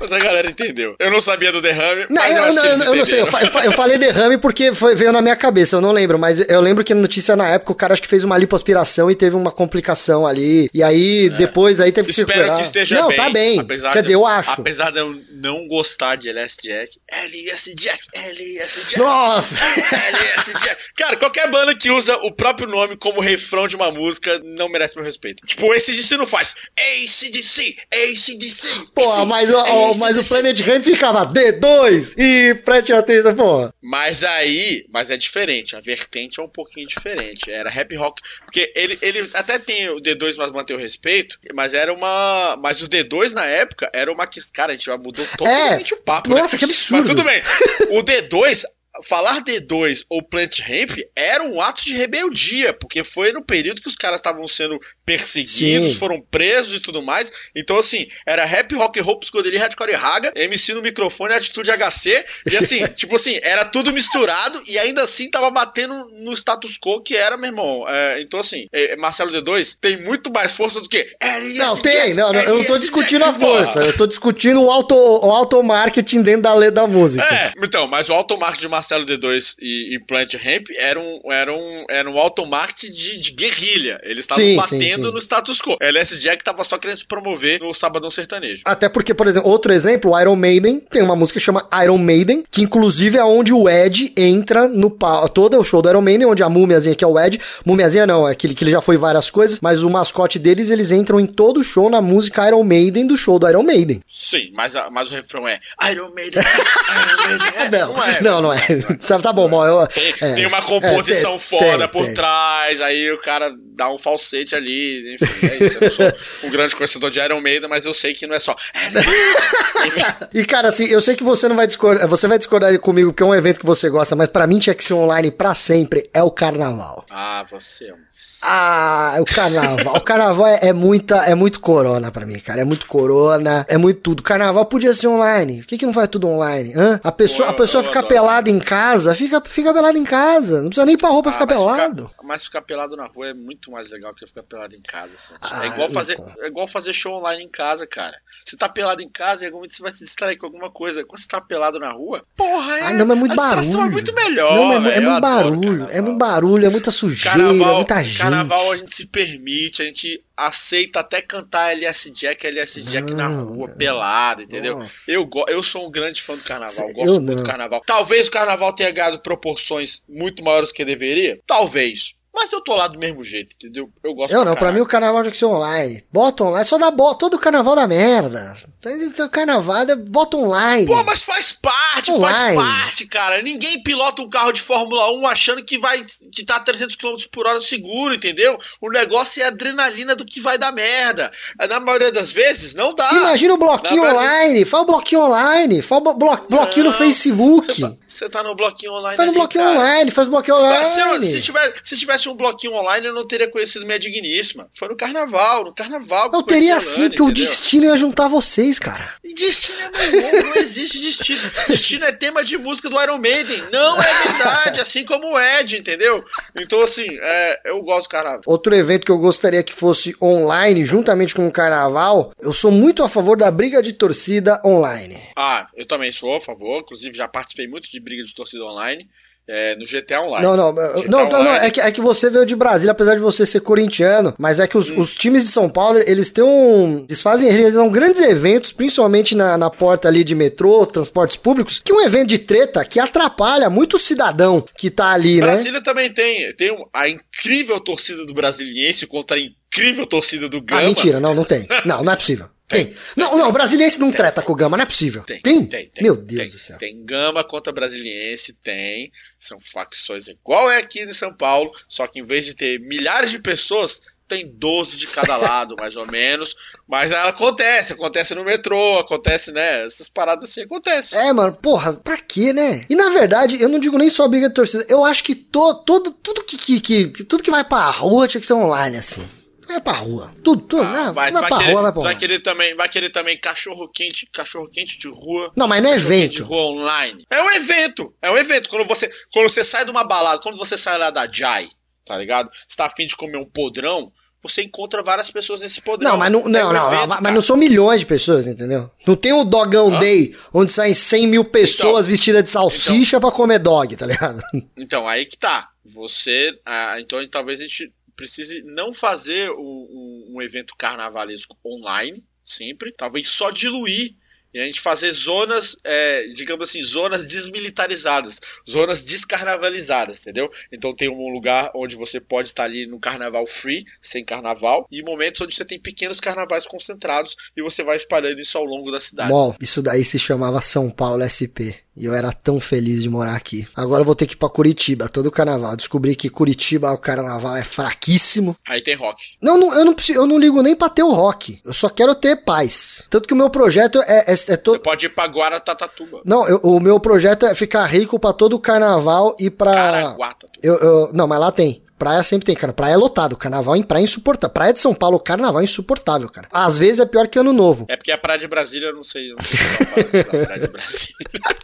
Speaker 1: mas a galera entendeu. Eu não sabia do derrame,
Speaker 2: não, eu, eu, não, eu não sei, eu, eu falei derrame porque foi, veio na minha cabeça, eu não lembro, mas eu lembro que a notícia na época o cara acho que fez uma lipoaspiração e teve uma complicação ali, e aí é. depois aí teve que
Speaker 1: Espero
Speaker 2: se curar.
Speaker 1: que esteja
Speaker 2: não,
Speaker 1: bem.
Speaker 2: tá bem. Apesar Quer dizer, eu acho.
Speaker 1: Apesar de eu não gostar de LS Jack, LS Jack, LS Jack.
Speaker 2: Nossa!
Speaker 1: LS Jack. Cara, qualquer banda que usa o próprio nome como refrão de uma música não merece meu respeito. Tipo, o ACDC não faz ACDC, ACDC.
Speaker 2: Pô, mas, o, mas o Planet Ramp ficava D2 e preste atenção, pô.
Speaker 1: Mas aí, mas é diferente, a vertente é um pouquinho diferente. Era rap rock, porque ele, ele até tem o D2, mas mantém o respeito, mas era uma. Mas o D2 na época era uma. Cara, a gente mudou totalmente
Speaker 2: é,
Speaker 1: o papo.
Speaker 2: Nossa,
Speaker 1: né?
Speaker 2: que absurdo.
Speaker 1: Mas tudo bem. O D2, falar D2 ou Plant Ramp era um ato de rebeldia, porque foi no período que os caras estavam sendo perseguidos, Sim. foram presos e tudo mais. Então, assim, era rap, rock roll, psicodelia, hardcore e raga, MC no microfone, atitude HC, e assim, tipo assim, era tudo misturado e ainda assim tava batendo no status quo que era, meu irmão. É, então, assim, é, Marcelo D2 tem muito mais força do que
Speaker 2: LS Não, tem, não, não eu não tô discutindo a força, eu tô discutindo o auto, o auto dentro da lei da música.
Speaker 1: É, então, mas o auto marketing de Marcelo D2 e, e Plant Ramp era um, era um, era um automarket de, de guerrilha. Eles estavam batendo sim, sim. no status quo. LS Jack tava só querendo se promover no Sabadão Sertanejo.
Speaker 2: Até porque, por exemplo, outro exemplo, o Iron Maiden tem uma música que chama Iron Maiden, que inclusive é onde o Ed entra no pau. Todo o show do Iron Maiden, onde a múmiazinha, que é o Ed, múmiazinha não, é aquele que ele já foi várias coisas, mas o mascote deles, eles entram em todo o show na música Iron Maiden do show do Iron Maiden.
Speaker 1: Sim, mas, a, mas o refrão é Iron Maiden, Iron Maiden. É,
Speaker 2: não, não é. Não, não é. tá bom. Eu,
Speaker 1: tem, é, tem uma composição é, tem, foda tem, por trás, aí o cara dá um falsete ali, enfim, é isso. Eu não sou um grande conhecedor de Iron Maiden, mas eu sei que não é só.
Speaker 2: e cara, assim, eu sei que você não vai discordar, você vai discordar comigo porque é um evento que você gosta, mas para mim tinha que ser online para sempre, é o carnaval.
Speaker 1: Ah, você é um
Speaker 2: ah, o carnaval. o carnaval é, é, muita, é muito corona pra mim, cara. É muito corona, é muito tudo. Carnaval podia ser online. Por que, que não faz tudo online? Hã? A pessoa, Pô, a pessoa fica pelada em casa, fica, fica pelado em casa. Não precisa nem ir pra rua pra
Speaker 1: Ah,
Speaker 2: ficar
Speaker 1: mas
Speaker 2: pelado.
Speaker 1: Ficar, mas ficar pelado na rua é muito mais legal que ficar pelado em casa. assim.
Speaker 2: Ah,
Speaker 1: é, igual fazer,
Speaker 2: então.
Speaker 1: é igual fazer show online em casa, cara. Você tá pelado em casa e momento você vai se distrair com alguma coisa. Quando você tá pelado na rua, porra, é.
Speaker 2: Ah, não, mas é muito
Speaker 1: a distração
Speaker 2: barulho.
Speaker 1: é muito melhor.
Speaker 2: Não, é, é muito barulho.
Speaker 1: carnaval.
Speaker 2: É muito barulho, é muita sujeira, é
Speaker 1: Carnaval,
Speaker 2: muita gente.
Speaker 1: carnaval a gente se permite, a gente aceita até cantar LS Jack, LS Jack na
Speaker 2: Não,
Speaker 1: rua,
Speaker 2: não.
Speaker 1: pelado, entendeu?
Speaker 2: Nossa.
Speaker 1: Eu, eu sou um grande fã do carnaval,
Speaker 2: Eu
Speaker 1: gosto muito do
Speaker 2: não.
Speaker 1: carnaval. Talvez o carnaval tenha ganhado proporções muito maiores que deveria, talvez. Mas eu tô lá do mesmo jeito, entendeu? Eu gosto
Speaker 2: Eu não, pra
Speaker 1: caralho.
Speaker 2: mim o carnaval tinha que ser online. Bota online, só dá bota. Todo carnaval dá merda. Todo Carnaval, é- bota online.
Speaker 1: Pô, mas faz parte,
Speaker 2: Online.
Speaker 1: faz parte, cara. Ninguém pilota um carro de Fórmula 1 achando que vai que tá a 300 km por hora seguro, entendeu? O negócio é a adrenalina do que vai dar merda. Na maioria das vezes, não dá.
Speaker 2: Imagina o bloquinho
Speaker 1: Na
Speaker 2: online. Faz o bloquinho online. Faz o blo- blo- bloquinho no
Speaker 1: Não,
Speaker 2: Facebook.
Speaker 1: Você tá, tá no bloquinho online
Speaker 2: Faz no bloquinho
Speaker 1: cara.
Speaker 2: online. Faz o bloquinho
Speaker 1: Mas se, eu-
Speaker 2: online.
Speaker 1: se tivesse, se tivesse um bloquinho online, eu não teria conhecido minha digníssima. Foi no carnaval, no carnaval.
Speaker 2: Não teria assim,
Speaker 1: Lani,
Speaker 2: que o destino ia juntar vocês, cara.
Speaker 1: E Destino é meu irmão, não existe destino. Destino é tema de música do Iron Maiden. Não é verdade, assim como o Ed, entendeu? Então, assim, é, eu gosto do carnaval.
Speaker 2: Outro evento que eu gostaria que fosse online, juntamente com o carnaval, eu sou muito a favor da briga de torcida online.
Speaker 1: Ah, eu também sou a favor, inclusive já participei muito de briga de torcida online. É, no GTA Online.
Speaker 2: Não, não,
Speaker 1: GTA
Speaker 2: não, não, não, é que, é que você veio de Brasília, apesar de você ser corintiano, mas é que
Speaker 1: Hum.
Speaker 2: os, os times de São Paulo, eles têm um. Eles fazem, eles realizam grandes eventos, principalmente na, na porta ali de metrô, transportes públicos, que é um evento de treta que atrapalha muito o cidadão que tá ali, né?
Speaker 1: Brasília também tem, tem a incrível torcida do Brasiliense contra a incrível torcida do
Speaker 2: Ah,
Speaker 1: Gama.
Speaker 2: mentira, não, não tem. Não, não é possível. Tem.
Speaker 1: Tem,
Speaker 2: Não, não, o brasiliense não treta com o Gama, não é possível.
Speaker 1: Tem,
Speaker 2: Tem?
Speaker 1: tem, tem.
Speaker 2: Meu Deus
Speaker 1: tem,
Speaker 2: do céu.
Speaker 1: Tem Gama contra Brasiliense, tem. São facções igual é aqui em São Paulo, só que em vez de ter milhares de pessoas, tem 12 de cada lado, mais ou menos. Mas ela acontece, acontece no metrô, acontece, né? Essas paradas assim acontecem.
Speaker 2: É, mano, porra, pra quê, né? E na verdade, eu não digo nem só briga de torcida, eu acho que to, todo, tudo que, que, que- tudo que vai pra rua tinha que ser online, assim. Vai pra rua. Tudo, tudo,
Speaker 1: Ah,
Speaker 2: não,
Speaker 1: vai,
Speaker 2: vai,
Speaker 1: vai,
Speaker 2: pra
Speaker 1: querer,
Speaker 2: rua, vai pra
Speaker 1: vai
Speaker 2: rua.
Speaker 1: querer também, vai querer também cachorro quente, cachorro quente de rua.
Speaker 2: Não, mas não é
Speaker 1: quente de
Speaker 2: evento.
Speaker 1: rua online. É um evento, é um evento. Quando você, quando você sai de uma balada, quando você sai lá da Jai, tá ligado? Você tá afim de comer um podrão, você encontra várias pessoas nesse podrão.
Speaker 2: Não, mas não,
Speaker 1: É
Speaker 2: não,
Speaker 1: um
Speaker 2: não,
Speaker 1: evento,
Speaker 2: mas
Speaker 1: cara.
Speaker 2: não são milhões de pessoas, entendeu? Não tem o Dogão Day, onde saem 100 mil pessoas
Speaker 1: Então,
Speaker 2: vestidas de salsicha pra comer dog, tá ligado?
Speaker 1: Então, aí que tá. Você. ah, então, talvez a gente precise não fazer um, um- evento carnavalesco online, sempre. Talvez só diluir. E a gente fazer zonas, é, digamos assim, zonas desmilitarizadas, zonas descarnavalizadas, entendeu? Então tem um lugar onde você pode estar ali no carnaval free, sem carnaval, e momentos onde você tem pequenos carnavais concentrados e você vai espalhando isso ao longo da cidade.
Speaker 2: Bom, isso daí se chamava São Paulo SP. E eu era tão feliz de morar aqui. Agora eu vou ter que ir pra Curitiba, todo carnaval. Descobri que Curitiba, o carnaval é fraquíssimo.
Speaker 1: Aí tem rock.
Speaker 2: Não, não, eu, não eu não ligo nem pra ter o rock. Eu só quero ter paz. Tanto que o meu projeto é, é, é
Speaker 1: Você
Speaker 2: todo.
Speaker 1: pode ir pra Guaratatatuba.
Speaker 2: Não, eu- o meu projeto é ficar rico pra todo o carnaval e pra.
Speaker 1: Caraguatatuba.
Speaker 2: Eu, eu- não, mas lá tem. Praia sempre tem, cara. Praia é lotado. Carnaval em praia é insuportável. Praia de São Paulo, carnaval é insuportável, cara. Às vezes é pior que ano novo.
Speaker 1: É porque a Praia de Brasília, eu não sei. Eu não sei falar da Praia de Brasília.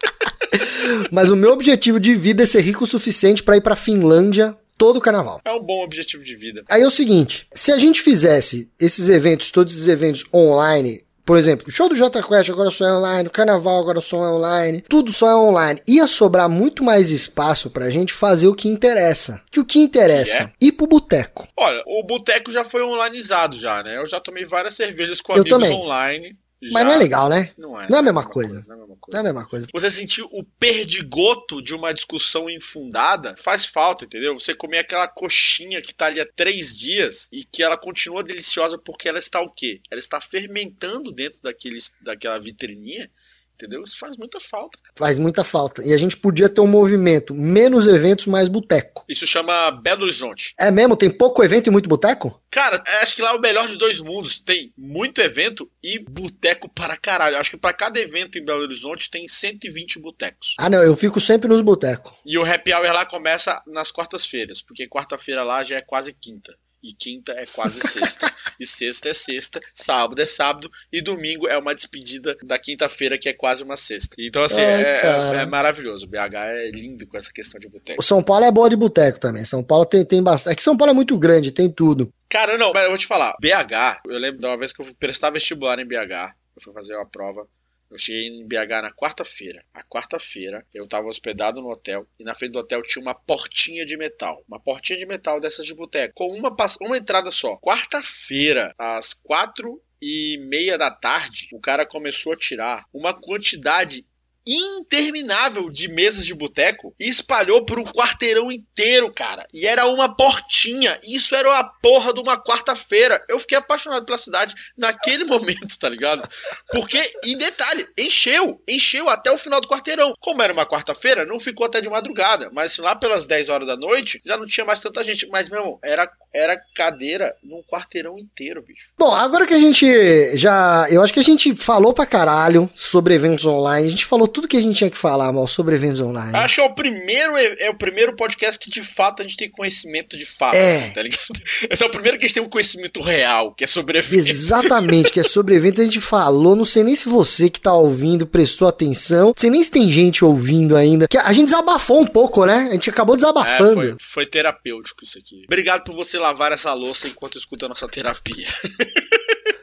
Speaker 2: Mas o meu objetivo de vida é ser rico o suficiente pra ir pra Finlândia todo o carnaval.
Speaker 1: É um bom objetivo de vida.
Speaker 2: Aí é o seguinte, se a gente fizesse esses eventos, todos esses eventos online, por exemplo, o show do Jota Quest agora só é online, o carnaval agora só é online, tudo só é online, ia sobrar muito mais espaço pra gente fazer o que interessa. Que o que interessa? Ir pro boteco.
Speaker 1: Olha, o boteco já foi onlineizado já, né? Eu já tomei várias cervejas com
Speaker 2: Eu
Speaker 1: amigos
Speaker 2: também.
Speaker 1: online.
Speaker 2: Mas
Speaker 1: já.
Speaker 2: não é legal, né?
Speaker 1: Não é.
Speaker 2: Não é a mesma coisa.
Speaker 1: Não é a mesma coisa.
Speaker 2: Não é a mesma coisa.
Speaker 1: Você sentir o perdigoto de uma discussão infundada faz falta, entendeu? Você comer aquela coxinha que tá ali há três dias e que ela continua deliciosa porque ela está o quê? Ela está fermentando dentro daqueles, daquela vitrininha, entendeu? Isso faz muita falta. cara.
Speaker 2: Faz muita falta. E a gente podia ter um movimento, menos eventos, mais boteco.
Speaker 1: Isso chama Belo Horizonte.
Speaker 2: É mesmo? Tem pouco evento e muito boteco?
Speaker 1: Cara, acho que lá é o melhor de dois mundos. Tem muito evento e boteco para caralho. Acho que para cada evento em Belo Horizonte tem 120 botecos.
Speaker 2: Ah, não, eu fico sempre nos botecos.
Speaker 1: E o happy hour lá começa nas quartas-feiras, porque quarta-feira lá já é quase quinta. E quinta é quase sexta. e sexta é sexta, sábado é sábado e domingo é uma despedida da quinta-feira que é quase uma sexta. Então, assim, Ai, é, é, é, maravilhoso. O BH é lindo com essa questão de boteco.
Speaker 2: O São Paulo é boa de boteco também. São Paulo tem, tem bastante. É que São Paulo é muito grande, tem tudo.
Speaker 1: Cara, não, mas eu vou te falar. BH, eu lembro de uma vez que eu fui prestar vestibular em BH. Eu fui fazer uma prova. Eu cheguei em BH na quarta-feira. A quarta-feira eu estava hospedado no hotel e na frente do hotel tinha uma portinha de metal. Uma portinha de metal dessas de boteco. Com uma, uma entrada só. Quarta-feira, às quatro e meia da tarde, o cara começou a tirar uma quantidade interminável de mesas de boteco e espalhou por um quarteirão inteiro, cara. E era uma portinha. Isso era a porra de uma quarta-feira. Eu fiquei apaixonado pela cidade naquele momento, tá ligado? Porque, em detalhe, encheu. Encheu até o final do quarteirão. Como era uma quarta-feira, não ficou até de madrugada. Mas lá pelas 10 horas da noite, já não tinha mais tanta gente. Mas, meu era, era cadeira num quarteirão inteiro, bicho.
Speaker 2: Bom, agora que a gente já. Eu acho que a gente falou pra caralho sobre eventos online. A gente falou tudo que a gente tinha que falar, mal, sobre eventos online.
Speaker 1: Acho que é o primeiro, é o primeiro podcast que de fato a gente tem conhecimento de fato, é. assim, tá ligado? Esse é o primeiro que a gente tem um conhecimento real, que é sobre eventos.
Speaker 2: Exatamente, que é sobre eventos. A gente falou, não sei nem se você que tá ouvindo prestou atenção, não sei nem se tem gente ouvindo ainda. Que a gente desabafou um pouco, né? A gente acabou desabafando. É,
Speaker 1: foi, foi terapêutico isso aqui. Obrigado por você lavar essa louça enquanto escuta a nossa terapia.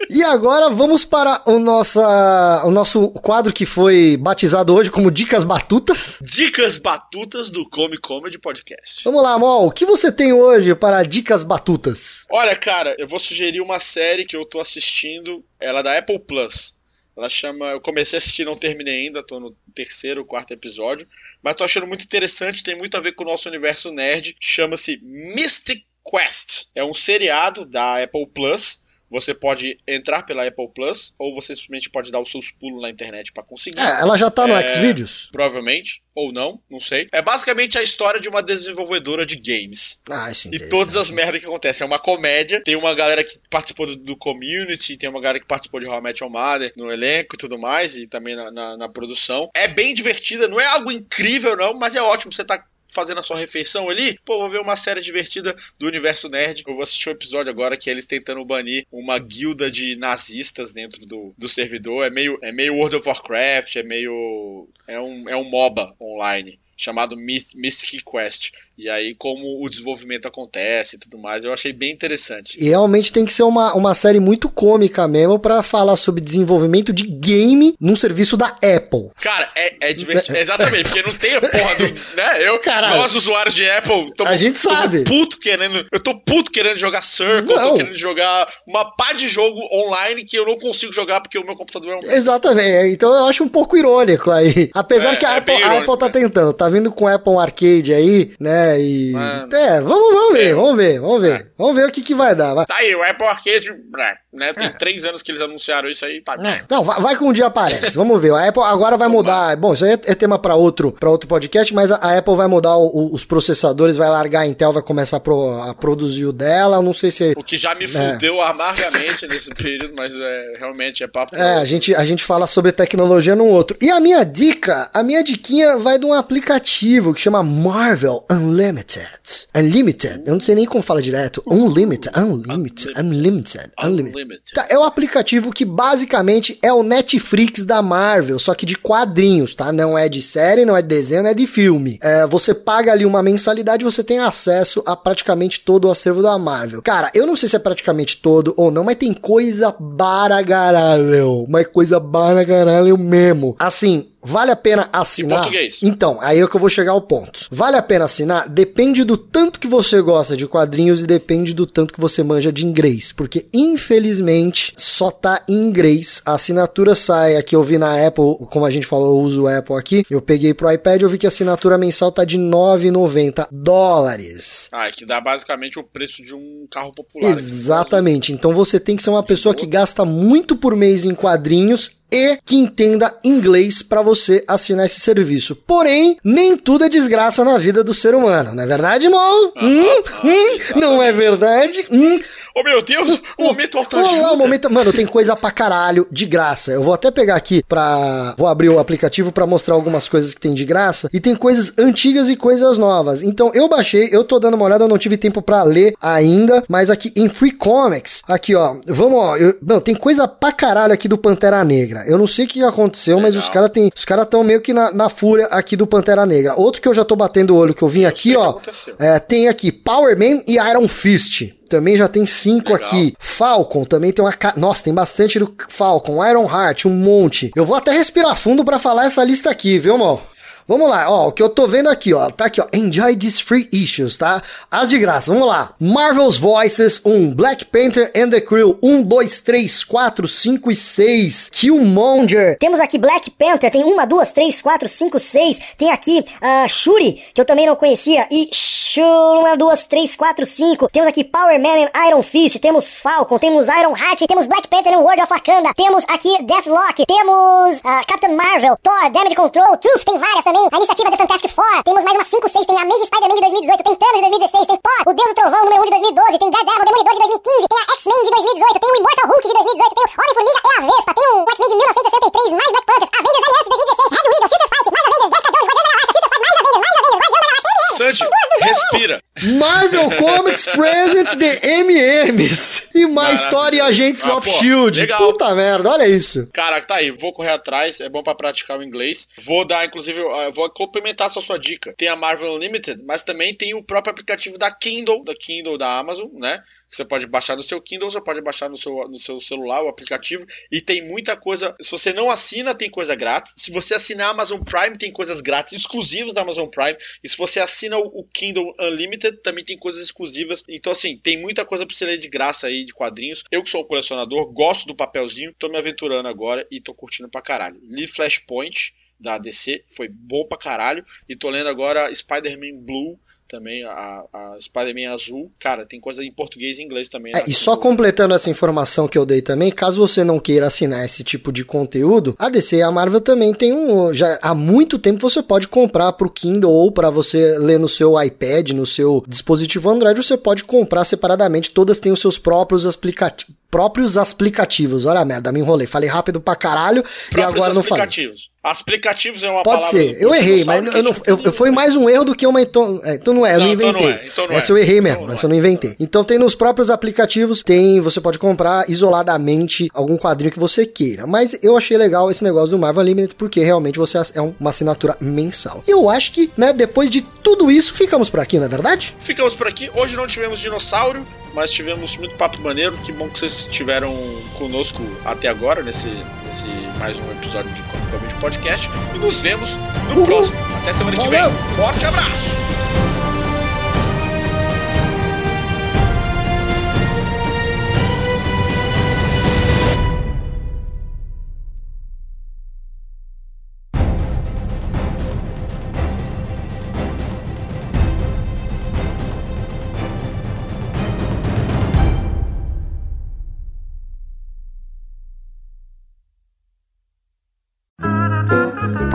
Speaker 2: E agora vamos para o, nossa, o nosso quadro que foi batizado hoje como Dicas Batutas.
Speaker 1: Dicas Batutas do Come Comedy Podcast.
Speaker 2: Vamos lá, Mol. O que você tem hoje para Dicas Batutas?
Speaker 1: Olha, cara, eu vou sugerir uma série que eu tô assistindo. Ela é da Apple Plus. Ela chama. Eu comecei a assistir, não terminei ainda, tô no terceiro, quarto episódio. Mas tô achando muito interessante, tem muito a ver com o nosso universo nerd. Chama-se Mystic Quest. É um seriado da Apple Plus você pode entrar pela Apple Plus ou você simplesmente pode dar os seus pulos na internet para conseguir.
Speaker 2: É, ela já tá no é, Xvideos?
Speaker 1: Provavelmente, ou não, não sei. É basicamente a história de uma desenvolvedora de games.
Speaker 2: Ah, isso
Speaker 1: E todas as merdas que acontecem. É uma comédia, tem uma galera que participou do, do Community, tem uma galera que participou de How I Met Your Mother no elenco e tudo mais, e também na, na, na produção. É bem divertida, não é algo incrível não, mas é ótimo você tá fazendo a sua refeição ali, pô, vou ver uma série divertida do universo nerd. Eu vou assistir um episódio agora que é eles tentando banir uma guilda de nazistas dentro do, do servidor. É meio, é meio World of Warcraft, é meio. É um, é um MOBA online chamado Mystic Quest. E aí, como o desenvolvimento acontece e tudo mais, eu achei bem interessante.
Speaker 2: E realmente tem que ser uma, uma série muito cômica mesmo para falar sobre desenvolvimento de game num serviço da Apple.
Speaker 1: Cara, é, é divertido. Exatamente, porque não tem a porra do. Né? Eu, Caralho. nós, usuários de Apple,
Speaker 2: tamo, a gente sabe.
Speaker 1: puto querendo. Eu tô puto querendo jogar Circle, não. tô querendo jogar uma pá de jogo online que eu não consigo jogar porque o meu computador é um.
Speaker 2: Exatamente. Então eu acho um pouco irônico aí. Apesar é, que a, é Apple, a Apple tá tentando, tá vindo com Apple Arcade aí, né? E. Mano. É, vamos, vamos ver, é. vamos ver, vamos ver. É. Vamos ver o que, que vai dar. Vai.
Speaker 1: Tá aí, o Apple Arcade, né? Tem é. três anos que eles anunciaram isso aí, tá
Speaker 2: é. Não, vai, vai que um dia aparece. vamos ver. A Apple agora vai mudar. Bom, isso aí é, tema para outro, pra outro podcast, mas a, a Apple vai mudar o, o, os processadores, vai largar a Intel, vai começar a, pro, a produzir o dela. não sei se.
Speaker 1: O que já me fudeu amargamente nesse período, mas é, realmente é papo.
Speaker 2: É, a gente, a gente fala sobre tecnologia num outro. E a minha dica, a minha diquinha vai de um aplicativo que chama Marvel Unlimited. Unlimited. Eu não sei nem como fala direto. Unlimited. Unlimited. Unlimited. Unlimited. Tá, é o aplicativo que basicamente é o Netflix da Marvel, só que de quadrinhos, tá? Não é de série, não é de desenho, não é de filme. É, você paga ali uma mensalidade e você tem acesso a praticamente todo o acervo da Marvel. Cara, eu não sei se é praticamente todo ou não, mas tem coisa baragaralho. Mas coisa baragaralho mesmo. Assim, Vale a pena assinar?
Speaker 1: Em português.
Speaker 2: Então, aí é que eu vou chegar ao ponto. Vale a pena assinar? Depende do tanto que você gosta de quadrinhos e depende do tanto que você manja de inglês. Porque, infelizmente, só tá em inglês. A assinatura sai, aqui eu vi na Apple, como a gente falou, eu uso o Apple aqui. Eu peguei pro iPad, eu vi que a assinatura mensal tá de 9,90 dólares.
Speaker 1: Ah, é que dá basicamente o preço de um carro popular.
Speaker 2: Exatamente. Então você tem que ser uma pessoa que gasta muito por mês em quadrinhos e que entenda inglês para você assinar esse serviço. Porém, nem tudo é desgraça na vida do ser humano, não é verdade, Mo? hum? hum? Não é verdade? Hum?
Speaker 1: Oh meu Deus, o momento autoajuda.
Speaker 2: Olá, o momento. Mano, tem coisa pra caralho de graça. Eu vou até pegar aqui pra. Vou abrir o aplicativo pra mostrar algumas coisas que tem de graça. E tem coisas antigas e coisas novas. Então eu baixei, eu tô dando uma olhada, eu não tive tempo pra ler ainda. Mas aqui em Free Comics, aqui ó, vamos ó. Eu, não, tem coisa pra caralho aqui do Pantera Negra. Eu não sei o que aconteceu, Legal. mas os caras tem. Os caras tão meio que na, na fúria aqui do Pantera Negra. Outro que eu já tô batendo o olho que eu vim eu aqui, ó. É, tem aqui Power Man e Iron Fist também já tem cinco Legal. aqui. Falcon também tem uma. Ca... Nossa, tem bastante do Falcon. Iron Heart, um monte. Eu vou até respirar fundo para falar essa lista aqui, viu, mal? Vamos lá, ó, o que eu tô vendo aqui, ó, tá aqui, ó, Enjoy these free issues, tá? As de graça, vamos lá. Marvel's Voices 1, um, Black Panther and the Crew 1, 2, 3, 4, 5 e 6, Killmonger.
Speaker 4: Temos aqui Black Panther, tem uma, duas, três, quatro, cinco, seis. Tem aqui uh, Shuri, que eu também não conhecia, e uma, duas, três, quatro, cinco. Temos aqui Power Man and Iron Fist, temos Falcon, temos Iron Heart, temos Black Panther and World of Wakanda, temos aqui Deathlock, temos uh, Captain Marvel, Thor, Damage Control, Truth, tem várias também. A iniciativa The Fantastic Four, temos mais umas 5, 6, tem Amazing Spider-Man de 2018, tem Thanos de 2016, tem Thor, o Deus do Trovão número 1 de 2012, tem Daredevil, Demolidor de 2015, tem a X-Men de 2018, tem o Immortal Hulk de 2018, tem o Homem-Formiga e a Vespa, tem o X-Men de 1963, mais Black Panthers, Avengers Alliance de 2016, Red Widow, Future Fight, mais Avengers, Jessica Jones, Guardiões da Galáxia, Future Fight, mais Avengers, mais Avengers, Guardiões da Galáxia,
Speaker 1: Sandy, respira.
Speaker 2: Marvel Comics Presents de MMs. E mais Story Agents ah, of pô, Shield. Legal. Puta merda, olha isso.
Speaker 1: Cara, tá aí, vou correr atrás, é bom para praticar o inglês. Vou dar, inclusive, vou complementar essa sua dica. Tem a Marvel Unlimited, mas também tem o próprio aplicativo da Kindle, da Kindle da Amazon, né? Você pode baixar no seu Kindle, você pode baixar no seu, no seu celular o aplicativo. E tem muita coisa. Se você não assina, tem coisa grátis. Se você assinar a Amazon Prime, tem coisas grátis exclusivas da Amazon Prime. E se você assina o, Kindle Unlimited, também tem coisas exclusivas. Então, assim, tem muita coisa pra você ler de graça aí de quadrinhos. Eu que sou colecionador, gosto do papelzinho, tô me aventurando agora e tô curtindo pra caralho. Li Flashpoint da DC, foi bom pra caralho. E tô lendo agora Spider-Man Blue também, a, a Spider-Man azul. Cara, tem coisa em português e inglês também.
Speaker 2: É, e só completando essa informação que eu dei também, caso você não queira assinar esse tipo de conteúdo, a DC e a Marvel também tem um. Já há muito tempo você pode comprar pro Kindle ou para você ler no seu iPad, no seu dispositivo Android, você pode comprar separadamente. Todas têm os seus próprios aplicativos próprios aplicativos. Olha a merda, me enrolei. Falei rápido pra caralho próprios e agora não falei.
Speaker 1: Aplicativos. Aplicativos é uma
Speaker 2: Pode
Speaker 1: palavra.
Speaker 2: Pode ser. Eu errei, mas eu não, eu, eu, foi mais um erro do que uma. Então, é, então não é, eu não, não inventei. Então não é, então não Essa é. eu errei mesmo, então essa eu não inventei. Então tem nos próprios aplicativos, tem. Você pode comprar isoladamente algum quadrinho que você queira. Mas eu achei legal esse negócio do Marvel Unlimited porque realmente você é uma assinatura mensal. E eu acho que, né, depois de tudo isso, ficamos por aqui, não é verdade?
Speaker 1: Ficamos por aqui. Hoje não tivemos dinossauro, mas tivemos muito papo maneiro. Que bom que vocês estiveram conosco até agora, nesse, nesse mais um episódio de Comic Podcast. E nos vemos no Uhul. próximo. Até semana Valeu. que vem. Forte abraço!